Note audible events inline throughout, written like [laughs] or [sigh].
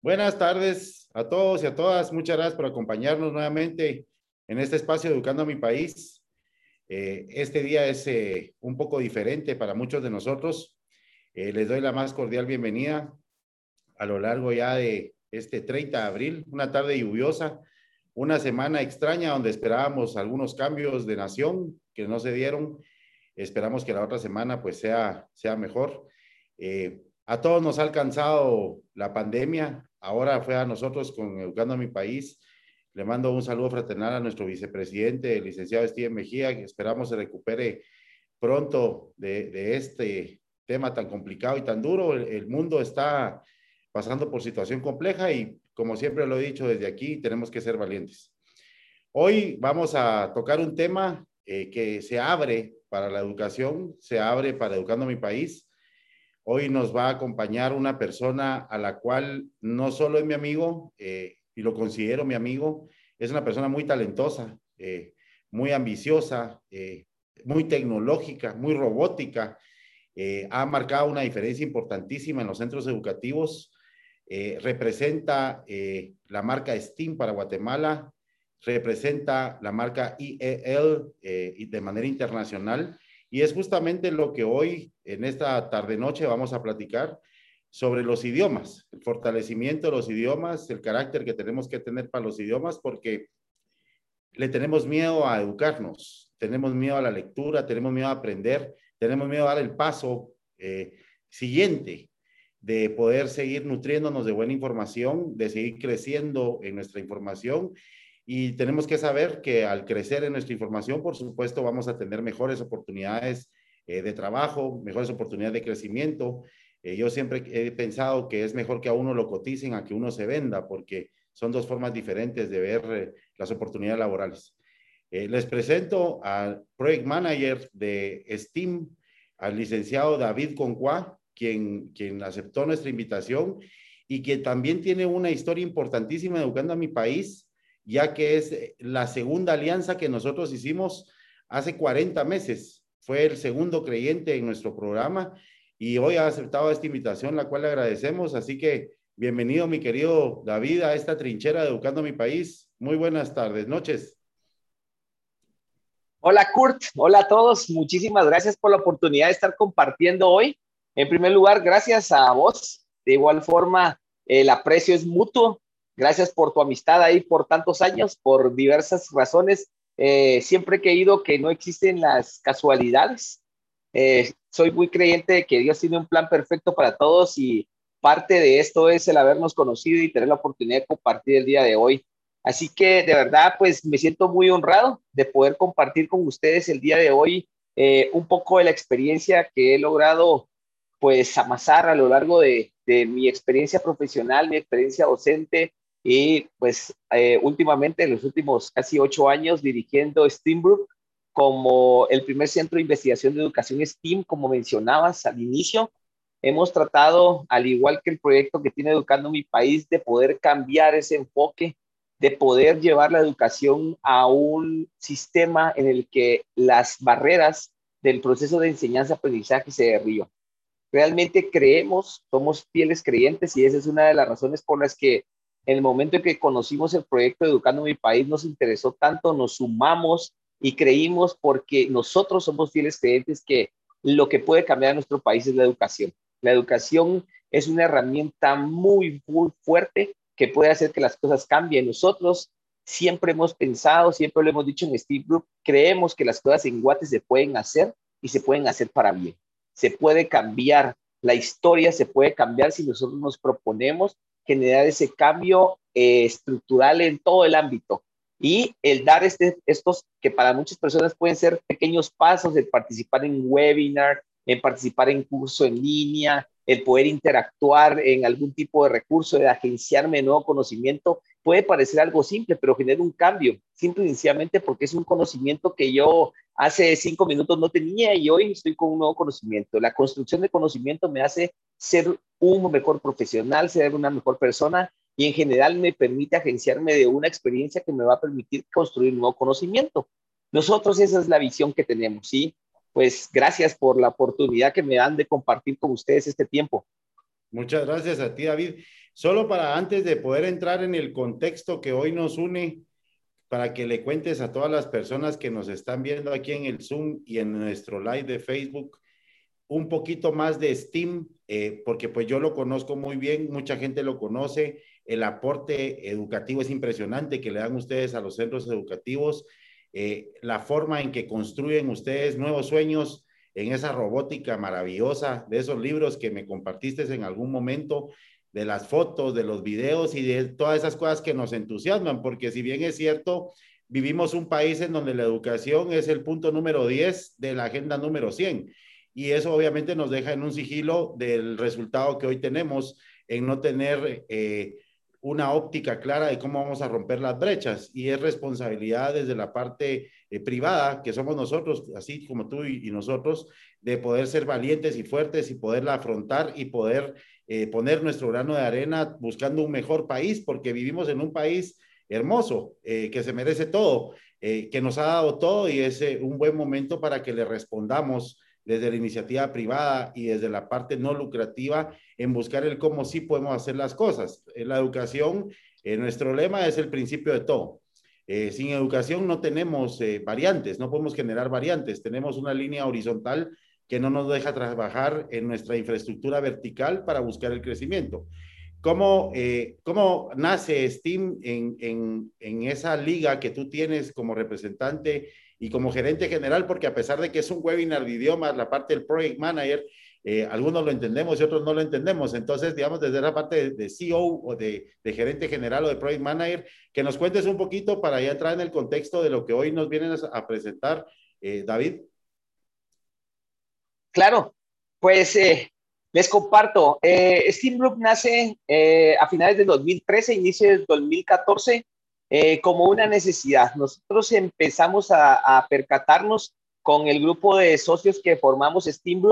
Buenas tardes a todos y a todas. Muchas gracias por acompañarnos nuevamente en este espacio Educando a mi país. Eh, este día es eh, un poco diferente para muchos de nosotros. Eh, les doy la más cordial bienvenida a lo largo ya de este 30 de abril, una tarde lluviosa, una semana extraña donde esperábamos algunos cambios de nación que no se dieron. Esperamos que la otra semana pues sea, sea mejor. a todos nos ha alcanzado la pandemia, ahora fue a nosotros con Educando a mi país. Le mando un saludo fraternal a nuestro vicepresidente, el licenciado Steven Mejía, que esperamos se recupere pronto de, este tema tan complicado y tan duro. El, mundo está pasando por situación compleja y como siempre lo he dicho desde aquí, tenemos que ser valientes. Hoy vamos a tocar un tema eh, que se abre para la educación, se abre para Educando a mi país Hoy nos va a acompañar una persona a la cual no solo es mi amigo, eh, y lo considero mi amigo, es una persona muy talentosa, eh, muy ambiciosa, eh, muy tecnológica, muy robótica. ha marcado una diferencia importantísima en los centros educativos. representa la marca STEAM para Guatemala, representa la marca IEL de manera internacional y es justamente lo que hoy, en esta tarde-noche, vamos a platicar sobre los idiomas, el fortalecimiento de los idiomas, el carácter que tenemos que tener para los idiomas, porque le tenemos miedo a educarnos, tenemos miedo a la lectura, tenemos miedo a aprender, tenemos miedo a dar el paso eh, siguiente de poder seguir nutriéndonos de buena información, de seguir creciendo en nuestra información y tenemos que saber que al crecer en nuestra información, por supuesto, vamos a tener mejores oportunidades eh, de trabajo, mejores oportunidades de crecimiento. Eh, yo siempre he pensado que es mejor que a uno lo coticen a que uno se venda, porque son dos formas diferentes de ver eh, las oportunidades laborales. les presento al Project Manager de STEAM, al licenciado David Concuá, quien, quien aceptó nuestra invitación y que también tiene una historia importantísima educando a mi país ya que es eh, la segunda alianza que nosotros hicimos hace 40 meses. Fue el segundo creyente en nuestro programa y hoy ha aceptado esta invitación, la cual le agradecemos. Así que bienvenido, mi querido David, a esta trinchera de Educando mi País. Muy buenas tardes, noches. Hola, Kurt. Hola a todos. Muchísimas gracias por la oportunidad de estar compartiendo hoy. En primer lugar, gracias a vos. De igual forma, el aprecio es mutuo Gracias por tu amistad ahí por tantos años, por diversas razones. Eh, siempre he creído que no existen las casualidades. Eh, soy muy creyente de que Dios tiene un plan perfecto para todos y parte de esto es el habernos conocido y tener la oportunidad de compartir el día de hoy. Así que de verdad, pues me siento muy honrado de poder compartir con ustedes el día de hoy eh, un poco de la experiencia que he logrado pues amasar a lo largo de, de mi experiencia profesional, mi experiencia docente, y pues eh, últimamente, en los últimos casi ocho años, dirigiendo Steambrook como el primer centro de investigación de educación STEAM, como mencionabas al inicio, hemos tratado, al igual que el proyecto que tiene Educando mi país, de poder cambiar ese enfoque, de poder llevar la educación a un sistema en el que las barreras del proceso de enseñanza-aprendizaje se derriban. Realmente creemos, somos fieles creyentes y esa es una de las razones por las que en el momento en que conocimos el proyecto Educando mi país, nos interesó tanto, nos sumamos y creímos porque nosotros somos fieles creyentes que lo que puede cambiar a nuestro país es la educación. La educación es una herramienta muy, muy fuerte que puede hacer que las cosas cambien. Nosotros siempre hemos pensado, siempre lo hemos dicho en Steve Group, creemos que las cosas en Guate se pueden hacer y se pueden hacer para bien. Se puede cambiar la historia, se puede cambiar si nosotros nos proponemos generar ese cambio eh, estructural en todo el ámbito. Y el dar este, estos que para muchas personas pueden ser pequeños pasos, el participar en webinar, en participar en curso en línea, el poder interactuar en algún tipo de recurso, de agenciarme nuevo conocimiento, puede parecer algo simple, pero genera un cambio, simple y sencillamente porque es un conocimiento que yo hace cinco minutos no tenía y hoy estoy con un nuevo conocimiento. La construcción de conocimiento me hace ser un mejor profesional, ser una mejor persona y en general me permite agenciarme de una experiencia que me va a permitir construir nuevo conocimiento. Nosotros esa es la visión que tenemos, ¿sí? Pues gracias por la oportunidad que me dan de compartir con ustedes este tiempo. Muchas gracias a ti, David. Solo para antes de poder entrar en el contexto que hoy nos une, para que le cuentes a todas las personas que nos están viendo aquí en el Zoom y en nuestro live de Facebook un poquito más de Steam, eh, porque pues yo lo conozco muy bien, mucha gente lo conoce, el aporte educativo es impresionante que le dan ustedes a los centros educativos, eh, la forma en que construyen ustedes nuevos sueños en esa robótica maravillosa, de esos libros que me compartiste en algún momento, de las fotos, de los videos y de todas esas cosas que nos entusiasman, porque si bien es cierto, vivimos un país en donde la educación es el punto número 10 de la agenda número 100 y eso obviamente nos deja en un sigilo del resultado que hoy tenemos en no tener eh, una óptica clara de cómo vamos a romper las brechas y es responsabilidad desde la parte eh, privada, que somos nosotros, así como tú y, nosotros, de poder ser valientes y fuertes y poderla afrontar y poder eh, poner nuestro grano de arena buscando un mejor país, porque vivimos en un país hermoso, que se merece todo, que nos ha dado todo y es un buen momento para que le respondamos desde la iniciativa privada y desde la parte no lucrativa en buscar el cómo sí podemos hacer las cosas. En la educación, eh, nuestro lema es el principio de todo. Eh, sin educación no tenemos eh, variantes, no podemos generar variantes, tenemos una línea horizontal que no nos deja trabajar en nuestra infraestructura vertical para buscar el crecimiento. ¿Cómo, cómo nace STEAM en, en, esa liga que tú tienes como representante y como gerente general, porque a pesar de que es un webinar de idiomas, la parte del project manager, eh, algunos lo entendemos y otros no lo entendemos. Entonces, digamos, desde la parte de, CEO o de, gerente general o de project manager, que nos cuentes un poquito para ya entrar en el contexto de lo que hoy nos vienen a, presentar, eh, David. Claro, pues eh, les comparto. Group nace a finales del 2013, inicio del 2014 eh, como una necesidad. Nosotros empezamos a, percatarnos con el grupo de socios que formamos Steam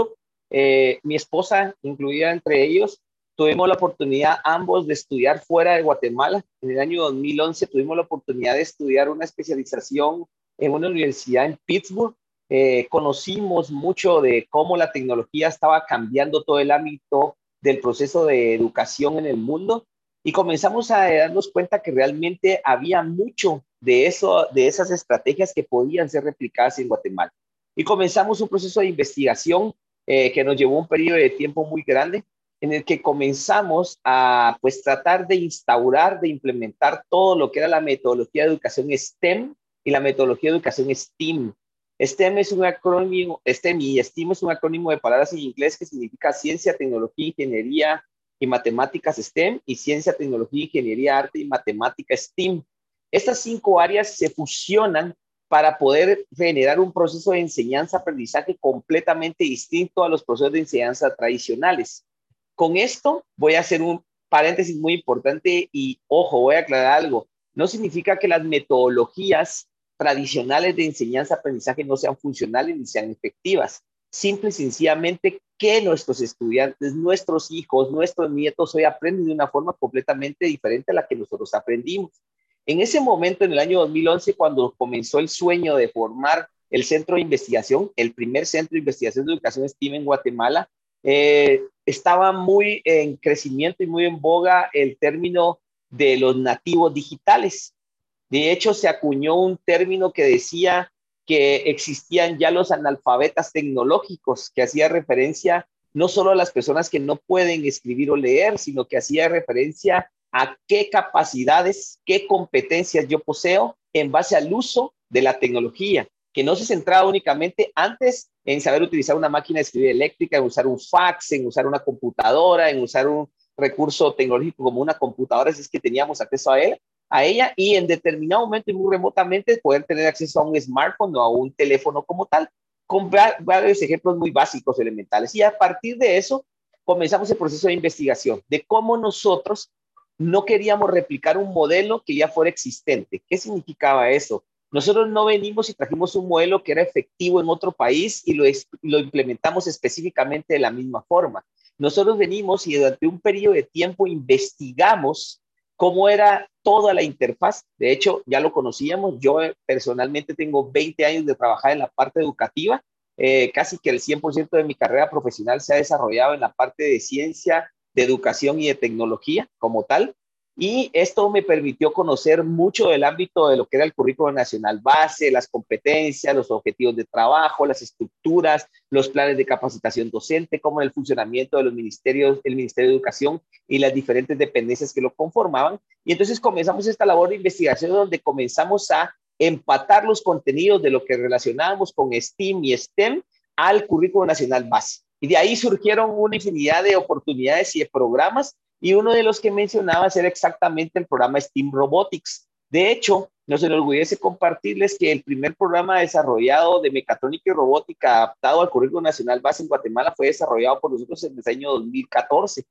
eh, mi esposa incluida entre ellos, tuvimos la oportunidad ambos de estudiar fuera de Guatemala. En el año 2011 tuvimos la oportunidad de estudiar una especialización en una universidad en Pittsburgh. Eh, conocimos mucho de cómo la tecnología estaba cambiando todo el ámbito del proceso de educación en el mundo y comenzamos a darnos cuenta que realmente había mucho de, eso, de esas estrategias que podían ser replicadas en Guatemala. Y comenzamos un proceso de investigación eh, que nos llevó un periodo de tiempo muy grande, en el que comenzamos a pues tratar de instaurar, de implementar todo lo que era la metodología de educación STEM y la metodología de educación STEAM. STEM es un acrónimo, STEM y STEAM es un acrónimo de palabras en inglés que significa ciencia, tecnología, ingeniería, y matemáticas STEM y ciencia, tecnología, ingeniería, arte y matemática STEAM. Estas cinco áreas se fusionan para poder generar un proceso de enseñanza-aprendizaje completamente distinto a los procesos de enseñanza tradicionales. Con esto voy a hacer un paréntesis muy importante y ojo, voy a aclarar algo. No significa que las metodologías tradicionales de enseñanza-aprendizaje no sean funcionales ni sean efectivas. Simple y sencillamente que nuestros estudiantes, nuestros hijos, nuestros nietos hoy aprenden de una forma completamente diferente a la que nosotros aprendimos. En ese momento, en el año 2011, cuando comenzó el sueño de formar el centro de investigación, el primer centro de investigación de educación STEAM en Guatemala, eh, estaba muy en crecimiento y muy en boga el término de los nativos digitales. De hecho, se acuñó un término que decía que existían ya los analfabetas tecnológicos, que hacía referencia no solo a las personas que no pueden escribir o leer, sino que hacía referencia a qué capacidades, qué competencias yo poseo en base al uso de la tecnología, que no se centraba únicamente antes en saber utilizar una máquina de escribir eléctrica, en usar un fax, en usar una computadora, en usar un recurso tecnológico como una computadora, si es que teníamos acceso a él, a ella y en determinado momento y muy remotamente poder tener acceso a un smartphone o a un teléfono como tal, con varios ejemplos muy básicos, elementales. Y a partir de eso comenzamos el proceso de investigación de cómo nosotros no queríamos replicar un modelo que ya fuera existente. ¿Qué significaba eso? Nosotros no venimos y trajimos un modelo que era efectivo en otro país y lo, lo implementamos específicamente de la misma forma. Nosotros venimos y durante un periodo de tiempo investigamos cómo era toda la interfaz. De hecho, ya lo conocíamos. Yo eh, personalmente tengo 20 años de trabajar en la parte educativa. Eh, casi que el 100% de mi carrera profesional se ha desarrollado en la parte de ciencia, de educación y de tecnología como tal. Y esto me permitió conocer mucho del ámbito de lo que era el currículo nacional base, las competencias, los objetivos de trabajo, las estructuras, los planes de capacitación docente, como el funcionamiento de los ministerios, el Ministerio de Educación y las diferentes dependencias que lo conformaban. Y entonces comenzamos esta labor de investigación donde comenzamos a empatar los contenidos de lo que relacionábamos con STEAM y STEM al currículo nacional base. Y de ahí surgieron una infinidad de oportunidades y de programas y uno de los que mencionaba era exactamente el programa STEAM Robotics. De hecho, nos enorgullece compartirles que el primer programa desarrollado de mecatrónica y robótica adaptado al currículo nacional base en Guatemala fue desarrollado por nosotros en el año 2014.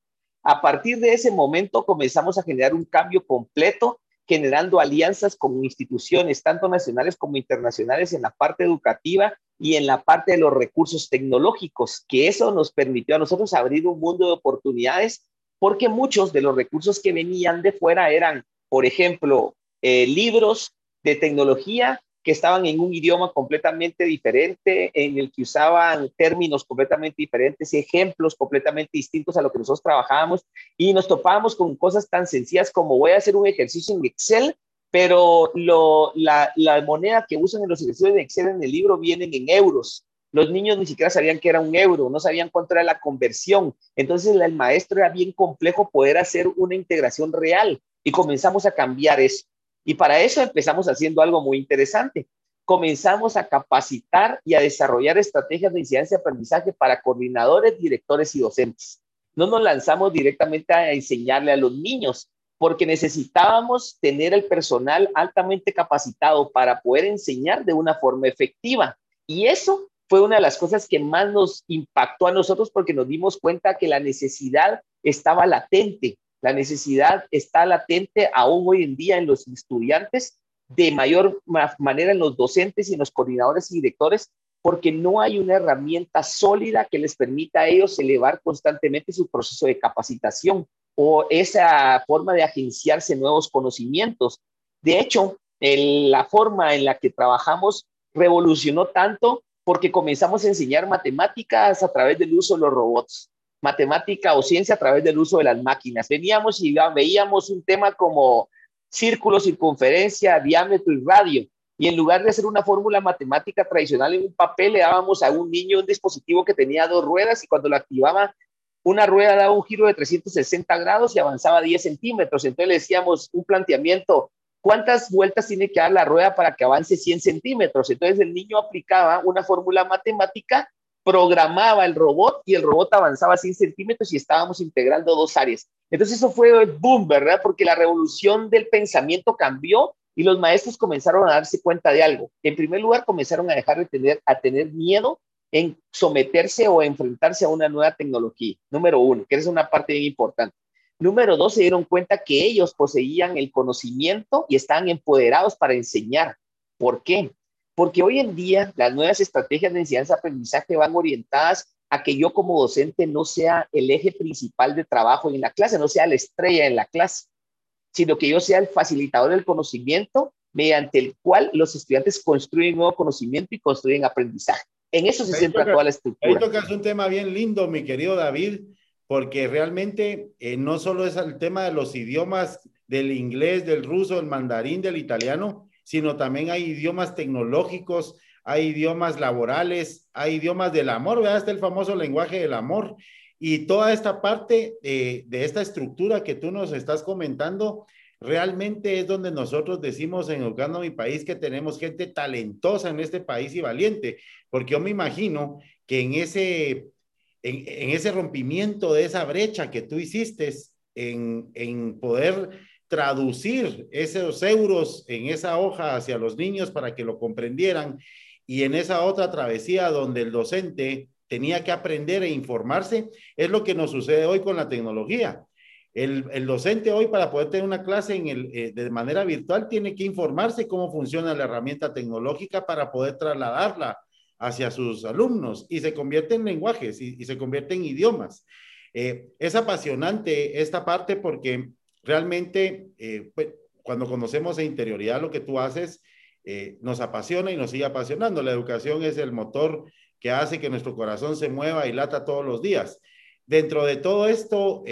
A partir de ese momento comenzamos a generar un cambio completo, generando alianzas con instituciones, tanto nacionales como internacionales, en la parte educativa y en la parte de los recursos tecnológicos, que eso nos permitió a nosotros abrir un mundo de oportunidades porque muchos de los recursos que venían de fuera eran, por ejemplo, eh, libros de tecnología que estaban en un idioma completamente diferente, en el que usaban términos completamente diferentes, ejemplos completamente distintos a lo que nosotros trabajábamos, y nos topábamos con cosas tan sencillas como voy a hacer un ejercicio en Excel, pero la, la moneda que usan en los ejercicios de Excel en el libro vienen en euros. Los niños ni siquiera sabían que era un euro, no sabían cuánto era la conversión. Entonces el maestro era bien complejo poder hacer una integración real y comenzamos a cambiar eso. Y para eso empezamos haciendo algo muy interesante. Comenzamos a capacitar y a desarrollar estrategias de incidencia de aprendizaje para coordinadores, directores y docentes. No nos lanzamos directamente a enseñarle a los niños, porque necesitábamos tener el personal altamente capacitado para poder enseñar de una forma efectiva. Y eso fue una de las cosas que más nos impactó a nosotros porque nos dimos cuenta que la necesidad estaba latente. La necesidad está latente aún hoy en día en los estudiantes, de mayor manera en los docentes y en los coordinadores y directores, porque no hay una herramienta sólida que les permita a ellos elevar constantemente su proceso de capacitación o esa forma de agenciarse nuevos conocimientos. De hecho, la forma en la que trabajamos revolucionó tanto porque comenzamos a enseñar matemáticas a través del uso de los robots, matemática o ciencia a través del uso de las máquinas. Veníamos y veíamos un tema como círculo, circunferencia, diámetro y radio. Y en lugar de hacer una fórmula matemática tradicional en un papel, le dábamos a un niño un dispositivo que tenía dos ruedas y cuando lo activaba, una rueda daba un giro de 360 grados y avanzaba 10 centímetros. Entonces le decíamos un planteamiento, ¿Cuántas vueltas tiene que dar la rueda para que avance 100 centímetros? Entonces el niño aplicaba una fórmula matemática, programaba el robot y el robot avanzaba 100 centímetros y estábamos integrando dos áreas. Entonces eso fue el boom, ¿verdad? Porque la revolución del pensamiento cambió y los maestros comenzaron a darse cuenta de algo. En primer lugar, comenzaron a dejar de tener, a tener miedo en someterse o enfrentarse a una nueva tecnología. Número uno, que es una parte bien importante. Número dos, se dieron cuenta que ellos poseían el conocimiento y estaban empoderados para enseñar. ¿Por qué? Porque hoy en día las nuevas estrategias de enseñanza-aprendizaje van orientadas a que yo como docente no sea el eje principal de trabajo en la clase, no sea la estrella en la clase, sino que yo sea el facilitador del conocimiento mediante el cual los estudiantes construyen nuevo conocimiento y construyen aprendizaje. En eso se centra toda la estructura. Ahí tocas un tema bien lindo, mi querido David, porque realmente eh, no solo es el tema de los idiomas del inglés, del ruso, del mandarín, del italiano, sino también hay idiomas tecnológicos, hay idiomas laborales, hay idiomas del amor, ¿verdad? Está el famoso lenguaje del amor. Y toda esta parte de esta estructura que tú nos estás comentando, realmente es donde nosotros decimos en Educando mi País que tenemos gente talentosa en este país y valiente, porque yo me imagino que en ese en, ese rompimiento de esa brecha que tú hiciste en, poder traducir esos euros en esa hoja hacia los niños para que lo comprendieran y en esa otra travesía donde el docente tenía que aprender e informarse, es lo que nos sucede hoy con la tecnología. El, el docente hoy para poder tener una clase en el, eh, de manera virtual tiene que informarse cómo funciona la herramienta tecnológica para poder trasladarla hacia sus alumnos y se convierte en lenguajes y, se convierte en idiomas. Eh, es apasionante esta parte porque realmente eh, pues, cuando conocemos de interioridad lo que tú haces, eh, nos apasiona y nos sigue apasionando. La educación es el motor que hace que nuestro corazón se mueva y lata todos los días. Dentro de todo esto,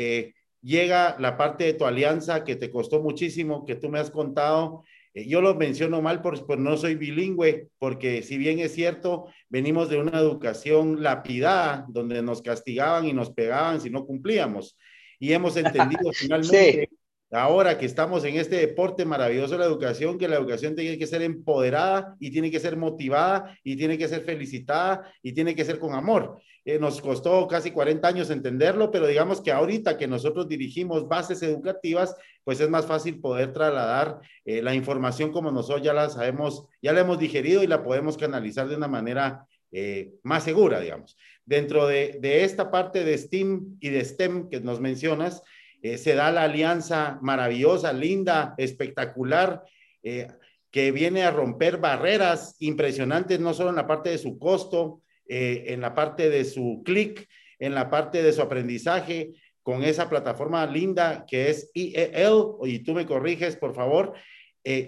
llega la parte de tu alianza que te costó muchísimo, que tú me has contado. Eh, yo lo menciono mal porque no soy bilingüe, porque si bien es cierto, venimos de una educación lapidada, donde nos castigaban y nos pegaban si no cumplíamos. Y hemos [laughs] entendido finalmente ahora que estamos en este deporte maravilloso de la educación, que la educación tiene que ser empoderada y tiene que ser motivada y tiene que ser felicitada y tiene que ser con amor. Eh, nos costó casi 40 años entenderlo, pero digamos que ahorita que nosotros dirigimos bases educativas, pues es más fácil poder trasladar eh, la información como nosotros ya la sabemos, ya la hemos digerido y la podemos canalizar de una manera eh, más segura, digamos. Dentro de, de esta parte de STEAM y de STEM que nos mencionas, eh, se da la alianza maravillosa, linda, espectacular, eh, que viene a romper barreras impresionantes, no solo en la parte de su costo, eh, en la parte de su clic, en la parte de su aprendizaje, con esa plataforma linda que es IEL, y tú me corriges, por favor.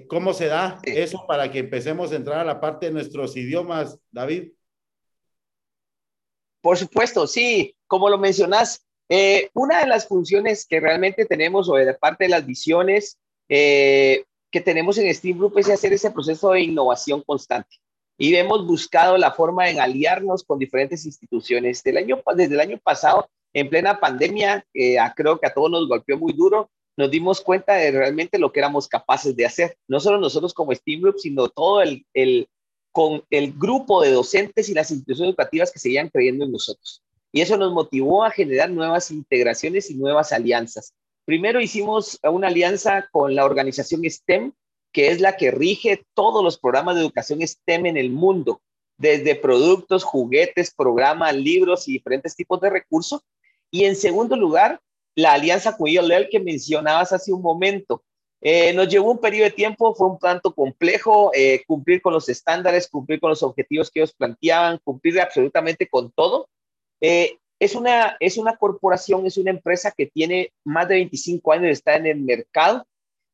¿Cómo se da eso para que empecemos a entrar a la parte de nuestros idiomas, David? Por supuesto, sí, como lo mencionas, eh, una de las funciones que realmente tenemos o de parte de las visiones eh, que tenemos en Steam Group es hacer ese proceso de innovación constante. Y hemos buscado la forma de aliarnos con diferentes instituciones. Desde el año pasado, en plena pandemia, eh, creo que a todos nos golpeó muy duro, nos dimos cuenta de realmente lo que éramos capaces de hacer. No solo nosotros como Steam Group, sino todo el, con el grupo de docentes y las instituciones educativas que seguían creyendo en nosotros. Y eso nos motivó a generar nuevas integraciones y nuevas alianzas. Primero hicimos una alianza con la organización STEM, que es la que rige todos los programas de educación STEM en el mundo, desde productos, juguetes, programas, libros y diferentes tipos de recursos. Y en segundo lugar, la alianza con IOLEL que mencionabas hace un momento. Eh, nos llevó un periodo de tiempo, fue un tanto complejo eh, cumplir con los estándares, cumplir con los objetivos que ellos planteaban, cumplir absolutamente con todo, eh, es, una, es una corporación, es una empresa que tiene más de 25 años estar en el mercado,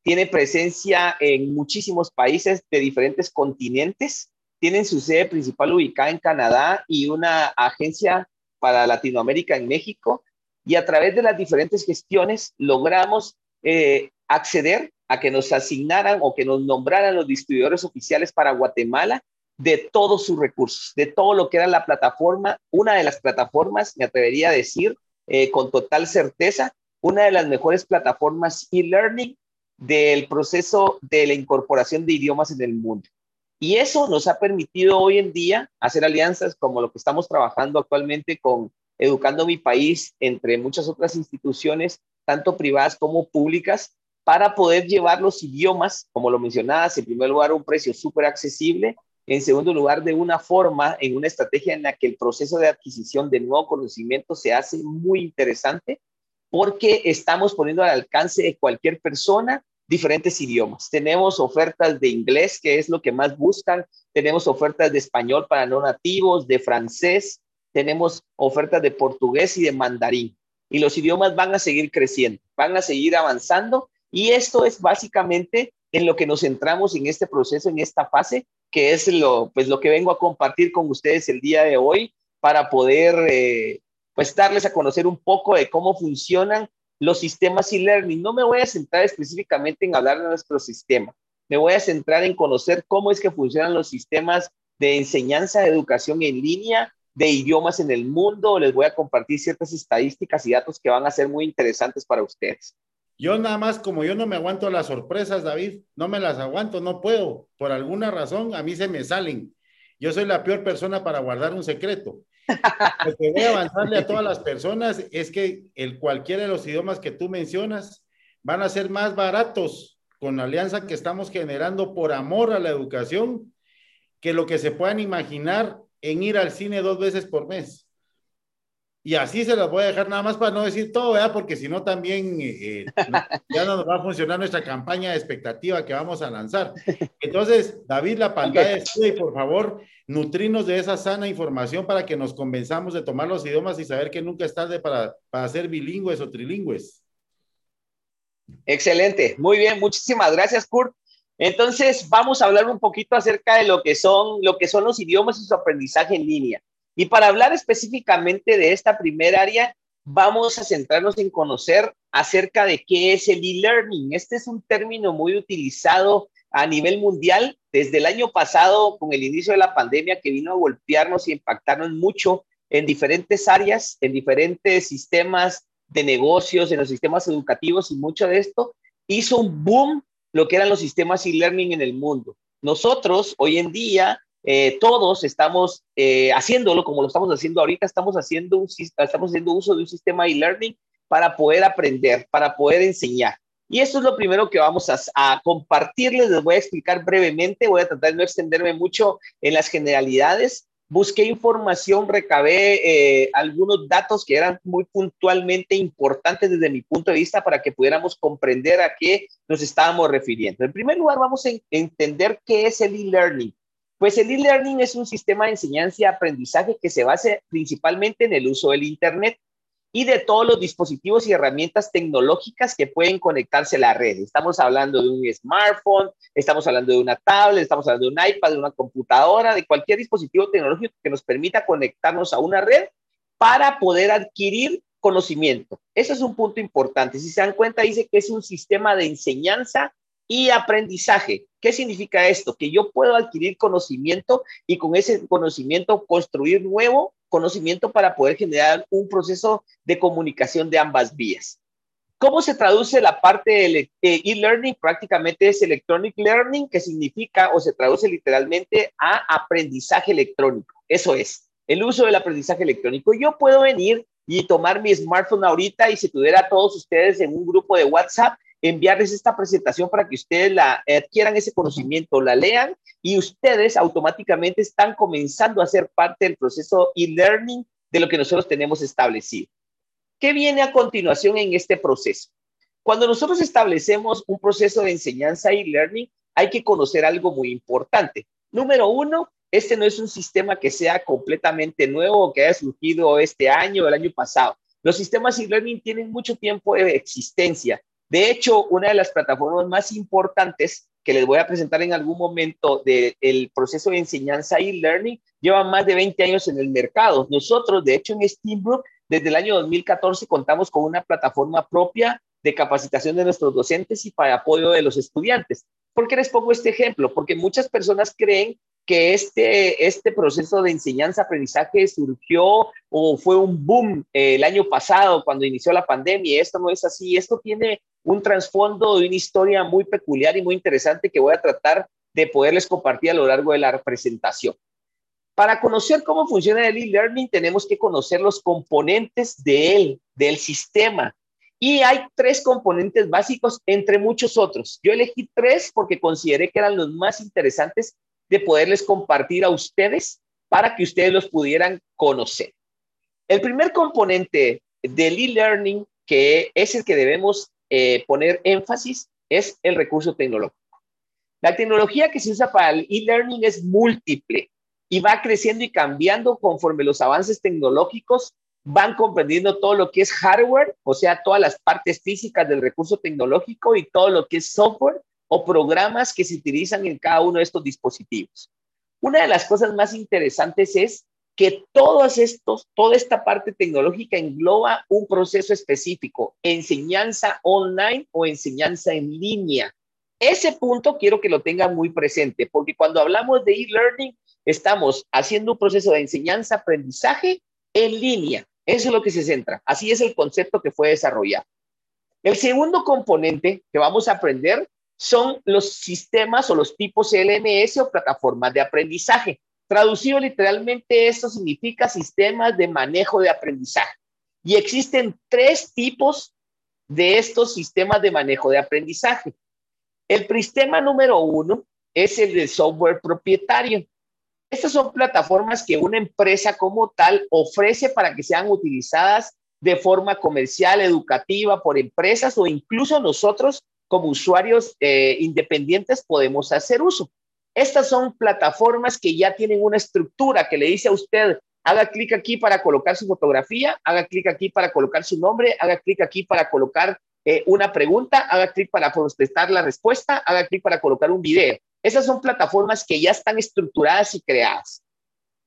tiene presencia en muchísimos países de diferentes continentes, tienen su sede principal ubicada en Canadá y una agencia para Latinoamérica en México. Y a través de las diferentes gestiones logramos eh, acceder a que nos asignaran o que nos nombraran los distribuidores oficiales para Guatemala de todos sus recursos, de todo lo que era la plataforma, una de las plataformas, me atrevería a decir eh, con total certeza, una de las mejores plataformas e-learning del proceso de la incorporación de idiomas en el mundo. Y eso nos ha permitido hoy en día hacer alianzas como lo que estamos trabajando actualmente con Educando mi País, entre muchas otras instituciones, tanto privadas como públicas, para poder llevar los idiomas, como lo mencionabas, en primer lugar, a un precio súper accesible en segundo lugar, de una forma, en una estrategia en la que el proceso de adquisición de nuevo conocimiento se hace muy interesante porque estamos poniendo al alcance de cualquier persona diferentes idiomas. Tenemos ofertas de inglés, que es lo que más buscan. Tenemos ofertas de español para no nativos, de francés. Tenemos ofertas de portugués y de mandarín. Y los idiomas van a seguir creciendo, van a seguir avanzando. Y esto es básicamente en lo que nos centramos en este proceso, en esta fase, que es lo, pues, lo que vengo a compartir con ustedes el día de hoy para poder eh, pues darles a conocer un poco de cómo funcionan los sistemas e-learning. No me voy a centrar específicamente en hablar de nuestro sistema, me voy a centrar en conocer cómo es que funcionan los sistemas de enseñanza de educación en línea de idiomas en el mundo. Les voy a compartir ciertas estadísticas y datos que van a ser muy interesantes para ustedes. Yo nada más, como yo no me aguanto las sorpresas, David, no me las aguanto, no puedo. Por alguna razón, a mí se me salen. Yo soy la peor persona para guardar un secreto. Lo que voy a avanzarle a todas las personas es que el cualquiera de los idiomas que tú mencionas van a ser más baratos con la alianza que estamos generando por amor a la educación que lo que se puedan imaginar en ir al cine dos veces por mes. Y así se las voy a dejar nada más para no decir todo, ¿verdad? Porque si no también eh, eh, ya no nos va a funcionar nuestra campaña de expectativa que vamos a lanzar. Entonces, David, la pantalla es y por favor, nutrinos de esa sana información para que nos convenzamos de tomar los idiomas y saber que nunca es tarde para, para ser bilingües o trilingües. Excelente, muy bien, muchísimas gracias, Kurt. Entonces, vamos a hablar un poquito acerca de lo que son, lo que son los idiomas y su aprendizaje en línea. Y para hablar específicamente de esta primera área, vamos a centrarnos en conocer acerca de qué es el e-learning. Este es un término muy utilizado a nivel mundial desde el año pasado con el inicio de la pandemia que vino a golpearnos y impactarnos mucho en diferentes áreas, en diferentes sistemas de negocios, en los sistemas educativos y mucho de esto hizo un boom lo que eran los sistemas e-learning en el mundo. Nosotros hoy en día eh, todos estamos eh, haciéndolo como lo estamos haciendo ahorita, estamos haciendo, un, estamos haciendo uso de un sistema e-learning para poder aprender, para poder enseñar. Y esto es lo primero que vamos a, a, compartirles, les voy a explicar brevemente, voy a tratar de no extenderme mucho en las generalidades. Busqué información, recabé eh, algunos datos que eran muy puntualmente importantes desde mi punto de vista para que pudiéramos comprender a qué nos estábamos refiriendo. En primer lugar, vamos a entender qué es el e-learning. Pues el e-learning es un sistema de enseñanza y aprendizaje que se basa principalmente en el uso del Internet y de todos los dispositivos y herramientas tecnológicas que pueden conectarse a la red. Estamos hablando de un smartphone, estamos hablando de una tablet, estamos hablando de un iPad, de una computadora, de cualquier dispositivo tecnológico que nos permita conectarnos a una red para poder adquirir conocimiento. Eso es un punto importante. Si se dan cuenta, dice que es un sistema de enseñanza y aprendizaje. ¿Qué significa esto? Que yo puedo adquirir conocimiento y con ese conocimiento construir nuevo conocimiento para poder generar un proceso de comunicación de ambas vías. ¿Cómo se traduce la parte de e-learning? Prácticamente es electronic learning, que significa o se traduce literalmente a aprendizaje electrónico. Eso es, el uso del aprendizaje electrónico. Yo puedo venir y tomar mi smartphone ahorita y si tuviera a todos ustedes en un grupo de WhatsApp enviarles esta presentación para que ustedes la adquieran ese conocimiento, la lean y ustedes automáticamente están comenzando a ser parte del proceso e-learning de lo que nosotros tenemos establecido. ¿Qué viene a continuación en este proceso? Cuando nosotros establecemos un proceso de enseñanza e-learning, hay que conocer algo muy importante. Número uno, este no es un sistema que sea completamente nuevo o que haya surgido este año o el año pasado. Los sistemas e-learning tienen mucho tiempo de existencia de hecho, una de las plataformas más importantes que les voy a presentar en algún momento del proceso de enseñanza y learning lleva más de 20 años en el mercado. Nosotros, de hecho, en Steambrook, desde el año 2014 contamos con una plataforma propia de capacitación de nuestros docentes y para apoyo de los estudiantes. ¿Por qué les pongo este ejemplo? Porque muchas personas creen que este, este proceso de enseñanza-aprendizaje surgió o fue un boom eh, el año pasado cuando inició la pandemia. Esto no es así. Esto tiene un trasfondo de una historia muy peculiar y muy interesante que voy a tratar de poderles compartir a lo largo de la presentación. Para conocer cómo funciona el e-learning tenemos que conocer los componentes de él, del sistema. Y hay tres componentes básicos entre muchos otros. Yo elegí tres porque consideré que eran los más interesantes de poderles compartir a ustedes para que ustedes los pudieran conocer. El primer componente del e-learning, que es el que debemos eh, poner énfasis es el recurso tecnológico. La tecnología que se usa para el e-learning es múltiple y va creciendo y cambiando conforme los avances tecnológicos van comprendiendo todo lo que es hardware, o sea, todas las partes físicas del recurso tecnológico y todo lo que es software o programas que se utilizan en cada uno de estos dispositivos. Una de las cosas más interesantes es que todos estos, toda esta parte tecnológica engloba un proceso específico, enseñanza online o enseñanza en línea. Ese punto quiero que lo tengan muy presente, porque cuando hablamos de e-learning, estamos haciendo un proceso de enseñanza-aprendizaje en línea. Eso es lo que se centra. Así es el concepto que fue desarrollado. El segundo componente que vamos a aprender son los sistemas o los tipos LMS o plataformas de aprendizaje. Traducido literalmente, esto significa sistemas de manejo de aprendizaje. Y existen tres tipos de estos sistemas de manejo de aprendizaje. El sistema número uno es el de software propietario. Estas son plataformas que una empresa como tal ofrece para que sean utilizadas de forma comercial, educativa, por empresas o incluso nosotros como usuarios eh, independientes podemos hacer uso. Estas son plataformas que ya tienen una estructura que le dice a usted, haga clic aquí para colocar su fotografía, haga clic aquí para colocar su nombre, haga clic aquí para colocar eh, una pregunta, haga clic para contestar la respuesta, haga clic para colocar un video. Esas son plataformas que ya están estructuradas y creadas.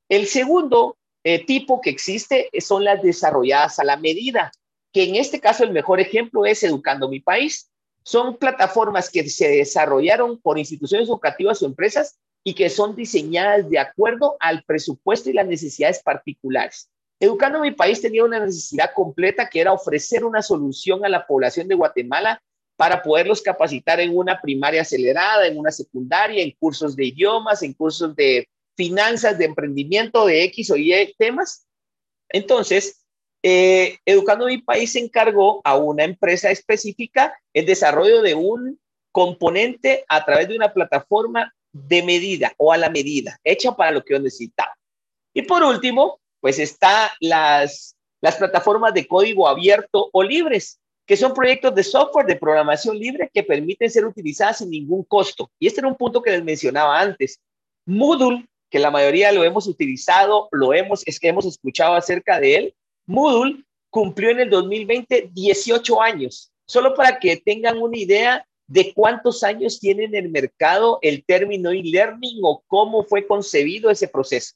El segundo eh, tipo que existe son las desarrolladas a la medida, que en este caso el mejor ejemplo es Educando Mi País. Son plataformas que se desarrollaron por instituciones educativas o empresas y que son diseñadas de acuerdo al presupuesto y las necesidades particulares. Educando Mi País tenía una necesidad completa que era ofrecer una solución a la población de Guatemala para poderlos capacitar en una primaria acelerada, en una secundaria, en cursos de idiomas, en cursos de finanzas, de emprendimiento, de X o Y temas. Entonces, eh, Educando Mi País se encargó a una empresa específica el desarrollo de un componente a través de una plataforma de medida o a la medida, hecha para lo que yo necesitaba. Y por último, pues está las, las plataformas de código abierto o libres, que son proyectos de software de programación libre que permiten ser utilizadas sin ningún costo. Y este era un punto que les mencionaba antes. Moodle que la mayoría lo hemos utilizado, lo hemos, es que hemos escuchado acerca de él. Moodle cumplió en el 2020 18 años, solo para que tengan una idea de cuántos años tiene en el mercado el término e-learning o cómo fue concebido ese proceso.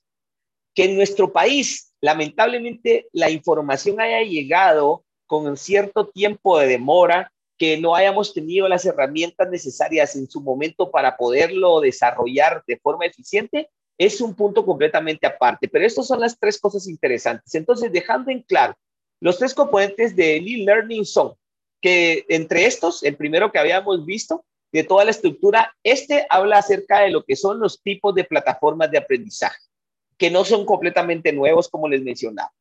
Que en nuestro país, lamentablemente, la información haya llegado con cierto tiempo de demora, que no hayamos tenido las herramientas necesarias en su momento para poderlo desarrollar de forma eficiente, es un punto completamente aparte, pero estas son las tres cosas interesantes. Entonces, dejando en claro, los tres componentes de e-learning son que entre estos, el primero que habíamos visto, de toda la estructura, este habla acerca de lo que son los tipos de plataformas de aprendizaje, que no son completamente nuevos, como les mencionaba.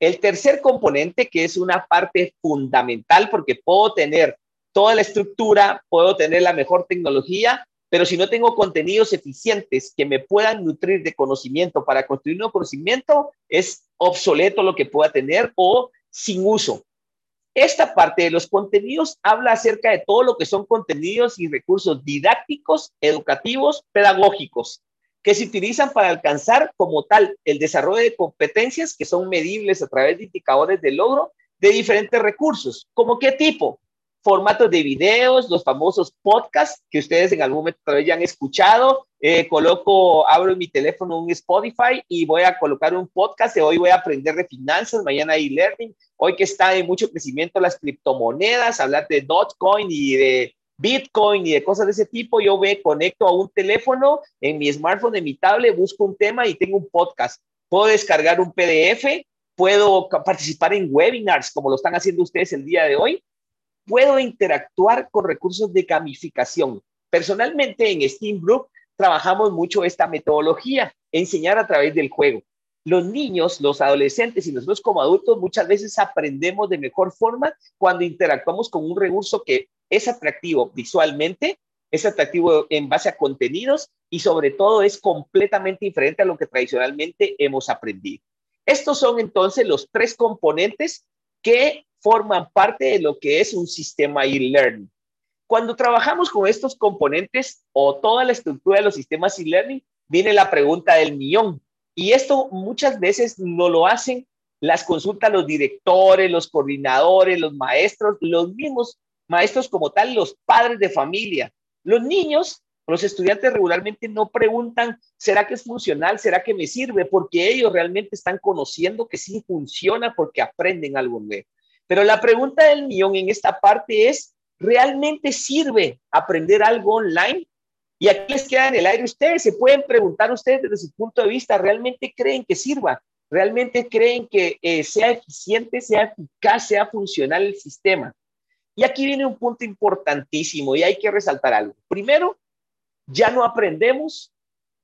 El tercer componente, que es una parte fundamental, porque puedo tener toda la estructura, puedo tener la mejor tecnología, pero si no tengo contenidos eficientes que me puedan nutrir de conocimiento para construir un conocimiento, es obsoleto lo que pueda tener o sin uso. Esta parte de los contenidos habla acerca de todo lo que son contenidos y recursos didácticos, educativos, pedagógicos, que se utilizan para alcanzar como tal el desarrollo de competencias que son medibles a través de indicadores de logro de diferentes recursos. ¿Como qué tipo? Formatos de videos, los famosos podcasts que ustedes en algún momento ya han escuchado. Eh, coloco, abro en mi teléfono un Spotify y voy a colocar un podcast de hoy voy a aprender de finanzas, mañana e-learning, hoy que está en mucho crecimiento las criptomonedas, hablar de Dogecoin y de Bitcoin y de cosas de ese tipo, yo me conecto a un teléfono en mi smartphone, en mi tablet, busco un tema y tengo un podcast. Puedo descargar un PDF, puedo participar en webinars como lo están haciendo ustedes el día de hoy puedo interactuar con recursos de gamificación. Personalmente en Steam Group trabajamos mucho esta metodología, enseñar a través del juego. Los niños, los adolescentes y nosotros como adultos muchas veces aprendemos de mejor forma cuando interactuamos con un recurso que es atractivo visualmente, es atractivo en base a contenidos y sobre todo es completamente diferente a lo que tradicionalmente hemos aprendido. Estos son entonces los tres componentes que forman parte de lo que es un sistema e-learning. Cuando trabajamos con estos componentes o toda la estructura de los sistemas e-learning, viene la pregunta del millón. Y esto muchas veces no lo hacen las consultas los directores, los coordinadores, los maestros, los mismos maestros como tal, los padres de familia. Los niños, los estudiantes regularmente no preguntan, ¿será que es funcional? ¿Será que me sirve? Porque ellos realmente están conociendo que sí funciona porque aprenden algo nuevo. Pero la pregunta del millón en esta parte es, ¿realmente sirve aprender algo online? Y aquí les queda en el aire ustedes, se pueden preguntar ustedes desde su punto de vista, ¿realmente creen que sirva? ¿Realmente creen que eh, sea eficiente, sea eficaz, sea funcional el sistema? Y aquí viene un punto importantísimo y hay que resaltar algo. Primero, ya no aprendemos,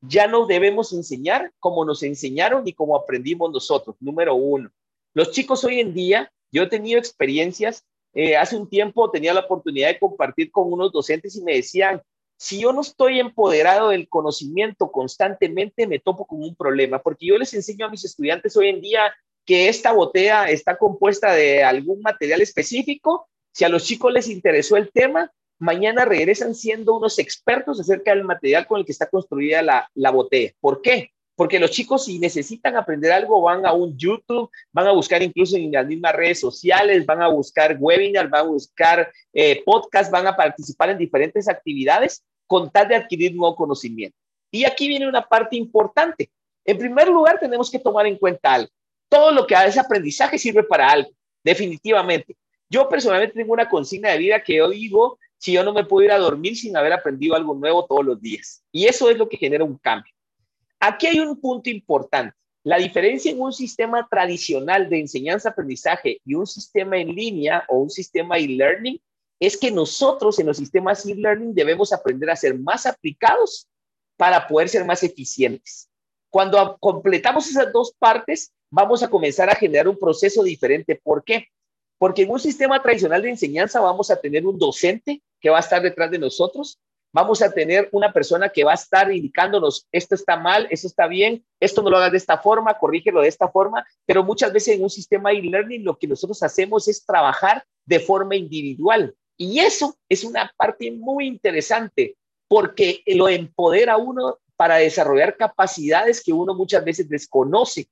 ya no debemos enseñar como nos enseñaron y como aprendimos nosotros. Número uno, los chicos hoy en día yo he tenido experiencias, eh, hace un tiempo tenía la oportunidad de compartir con unos docentes y me decían, si yo no estoy empoderado del conocimiento constantemente, me topo con un problema, porque yo les enseño a mis estudiantes hoy en día que esta botella está compuesta de algún material específico. Si a los chicos les interesó el tema, mañana regresan siendo unos expertos acerca del material con el que está construida la, la botella. ¿Por qué? Porque los chicos si necesitan aprender algo van a un YouTube, van a buscar incluso en las mismas redes sociales, van a buscar webinars, van a buscar eh, podcasts, van a participar en diferentes actividades con tal de adquirir nuevo conocimiento. Y aquí viene una parte importante. En primer lugar, tenemos que tomar en cuenta algo. Todo lo que hace aprendizaje sirve para algo, definitivamente. Yo personalmente tengo una consigna de vida que yo digo, si yo no me puedo ir a dormir sin haber aprendido algo nuevo todos los días. Y eso es lo que genera un cambio. Aquí hay un punto importante. La diferencia en un sistema tradicional de enseñanza-aprendizaje y un sistema en línea o un sistema e-learning es que nosotros en los sistemas e-learning debemos aprender a ser más aplicados para poder ser más eficientes. Cuando completamos esas dos partes, vamos a comenzar a generar un proceso diferente. ¿Por qué? Porque en un sistema tradicional de enseñanza vamos a tener un docente que va a estar detrás de nosotros, vamos a tener una persona que va a estar indicándonos, esto está mal, esto está bien, esto no lo hagas de esta forma, corrígelo de esta forma, pero muchas veces en un sistema e-learning lo que nosotros hacemos es trabajar de forma individual. Y eso es una parte muy interesante porque lo empodera a uno para desarrollar capacidades que uno muchas veces desconoce.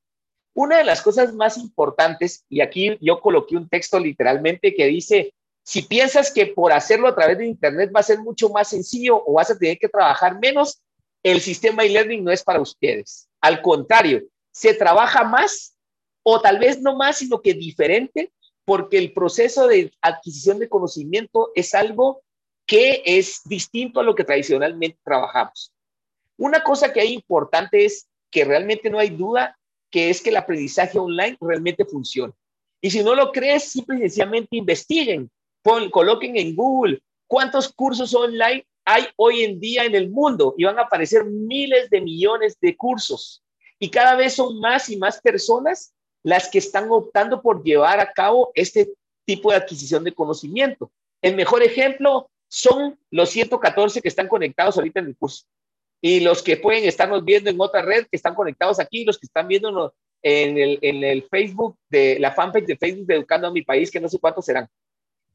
Una de las cosas más importantes, y aquí yo coloqué un texto literalmente que dice, si piensas que por hacerlo a través de Internet va a ser mucho más sencillo o vas a tener que trabajar menos, el sistema e-learning no es para ustedes. Al contrario, se trabaja más o tal vez no más, sino que diferente, porque el proceso de adquisición de conocimiento es algo que es distinto a lo que tradicionalmente trabajamos. Una cosa que hay importante es que realmente no hay duda que es que el aprendizaje online realmente funciona. Y si no lo crees, simple y sencillamente investiguen, coloquen en Google cuántos cursos online hay hoy en día en el mundo y van a aparecer miles de millones de cursos. Y cada vez son más y más personas las que están optando por llevar a cabo este tipo de adquisición de conocimiento. El mejor ejemplo son los 114 que están conectados ahorita en el curso y los que pueden estarnos viendo en otra red que están conectados aquí, los que están viendo en el, en el Facebook de la fanpage de Facebook de Educando a mi país, que no sé cuántos serán.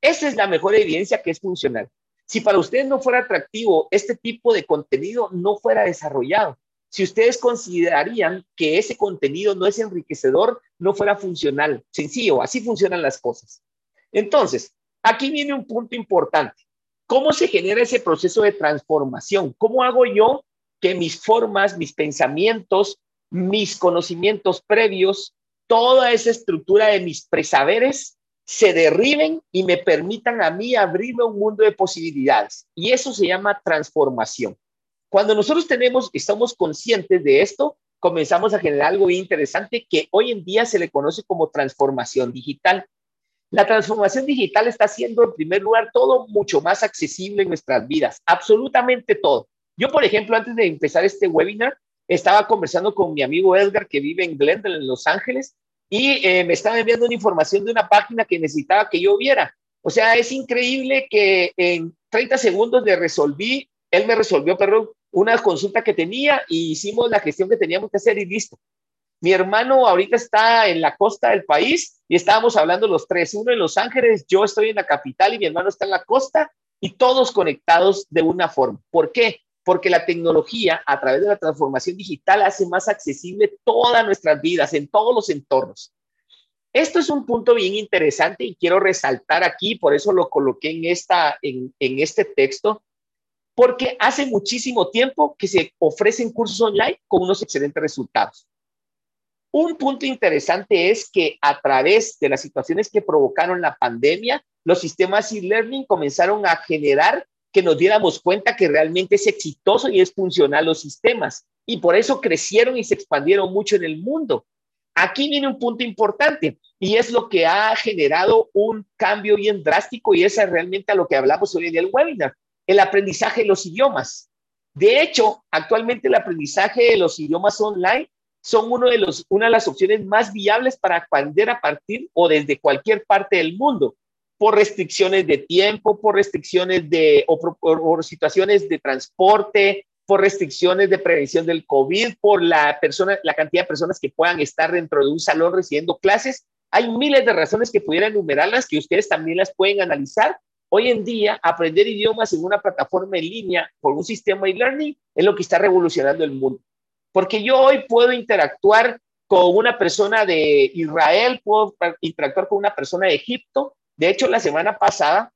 Esa es la mejor evidencia que es funcional. Si para ustedes no fuera atractivo este tipo de contenido, no fuera desarrollado. Si ustedes considerarían que ese contenido no es enriquecedor, no fuera funcional. Sencillo, así funcionan las cosas. Entonces, aquí viene un punto importante. ¿Cómo se genera ese proceso de transformación? ¿Cómo hago yo que mis formas, mis pensamientos, mis conocimientos previos, toda esa estructura de mis presaberes se derriben y me permitan a mí abrirme un mundo de posibilidades. Y eso se llama transformación. Cuando nosotros tenemos, estamos conscientes de esto, comenzamos a generar algo interesante que hoy en día se le conoce como transformación digital. La transformación digital está haciendo, en primer lugar, todo mucho más accesible en nuestras vidas, absolutamente todo. Yo, por ejemplo, antes de empezar este webinar, estaba conversando con mi amigo Edgar, que vive en Glendale, en Los Ángeles, y eh, me estaba enviando una información de una página que necesitaba que yo viera. O sea, es increíble que en 30 segundos le resolví, él me resolvió, perdón, una consulta que tenía y hicimos la gestión que teníamos que hacer y listo. Mi hermano ahorita está en la costa del país y estábamos hablando los tres, uno en Los Ángeles, yo estoy en la capital y mi hermano está en la costa y todos conectados de una forma. ¿Por qué? Porque la tecnología a través de la transformación digital hace más accesible todas nuestras vidas en todos los entornos. Esto es un punto bien interesante y quiero resaltar aquí, por eso lo coloqué en, esta, en, en este texto, porque hace muchísimo tiempo que se ofrecen cursos online con unos excelentes resultados. Un punto interesante es que a través de las situaciones que provocaron la pandemia, los sistemas e-learning comenzaron a generar que nos diéramos cuenta que realmente es exitoso y es funcional los sistemas. Y por eso crecieron y se expandieron mucho en el mundo. Aquí viene un punto importante y es lo que ha generado un cambio bien drástico y es realmente a lo que hablamos hoy en el webinar, el aprendizaje de los idiomas. De hecho, actualmente el aprendizaje de los idiomas online son uno de los, una de las opciones más viables para aprender a partir o desde cualquier parte del mundo por restricciones de tiempo, por restricciones de, o por, situaciones de transporte, por restricciones de prevención del COVID, por la, persona, la cantidad de personas que puedan estar dentro de un salón recibiendo clases. Hay miles de razones que pudiera enumerarlas que ustedes también las pueden analizar. Hoy en día, aprender idiomas en una plataforma en línea por un sistema e-learning es lo que está revolucionando el mundo. Porque yo hoy puedo interactuar con una persona de Israel, puedo interactuar con una persona de Egipto, de hecho, la semana pasada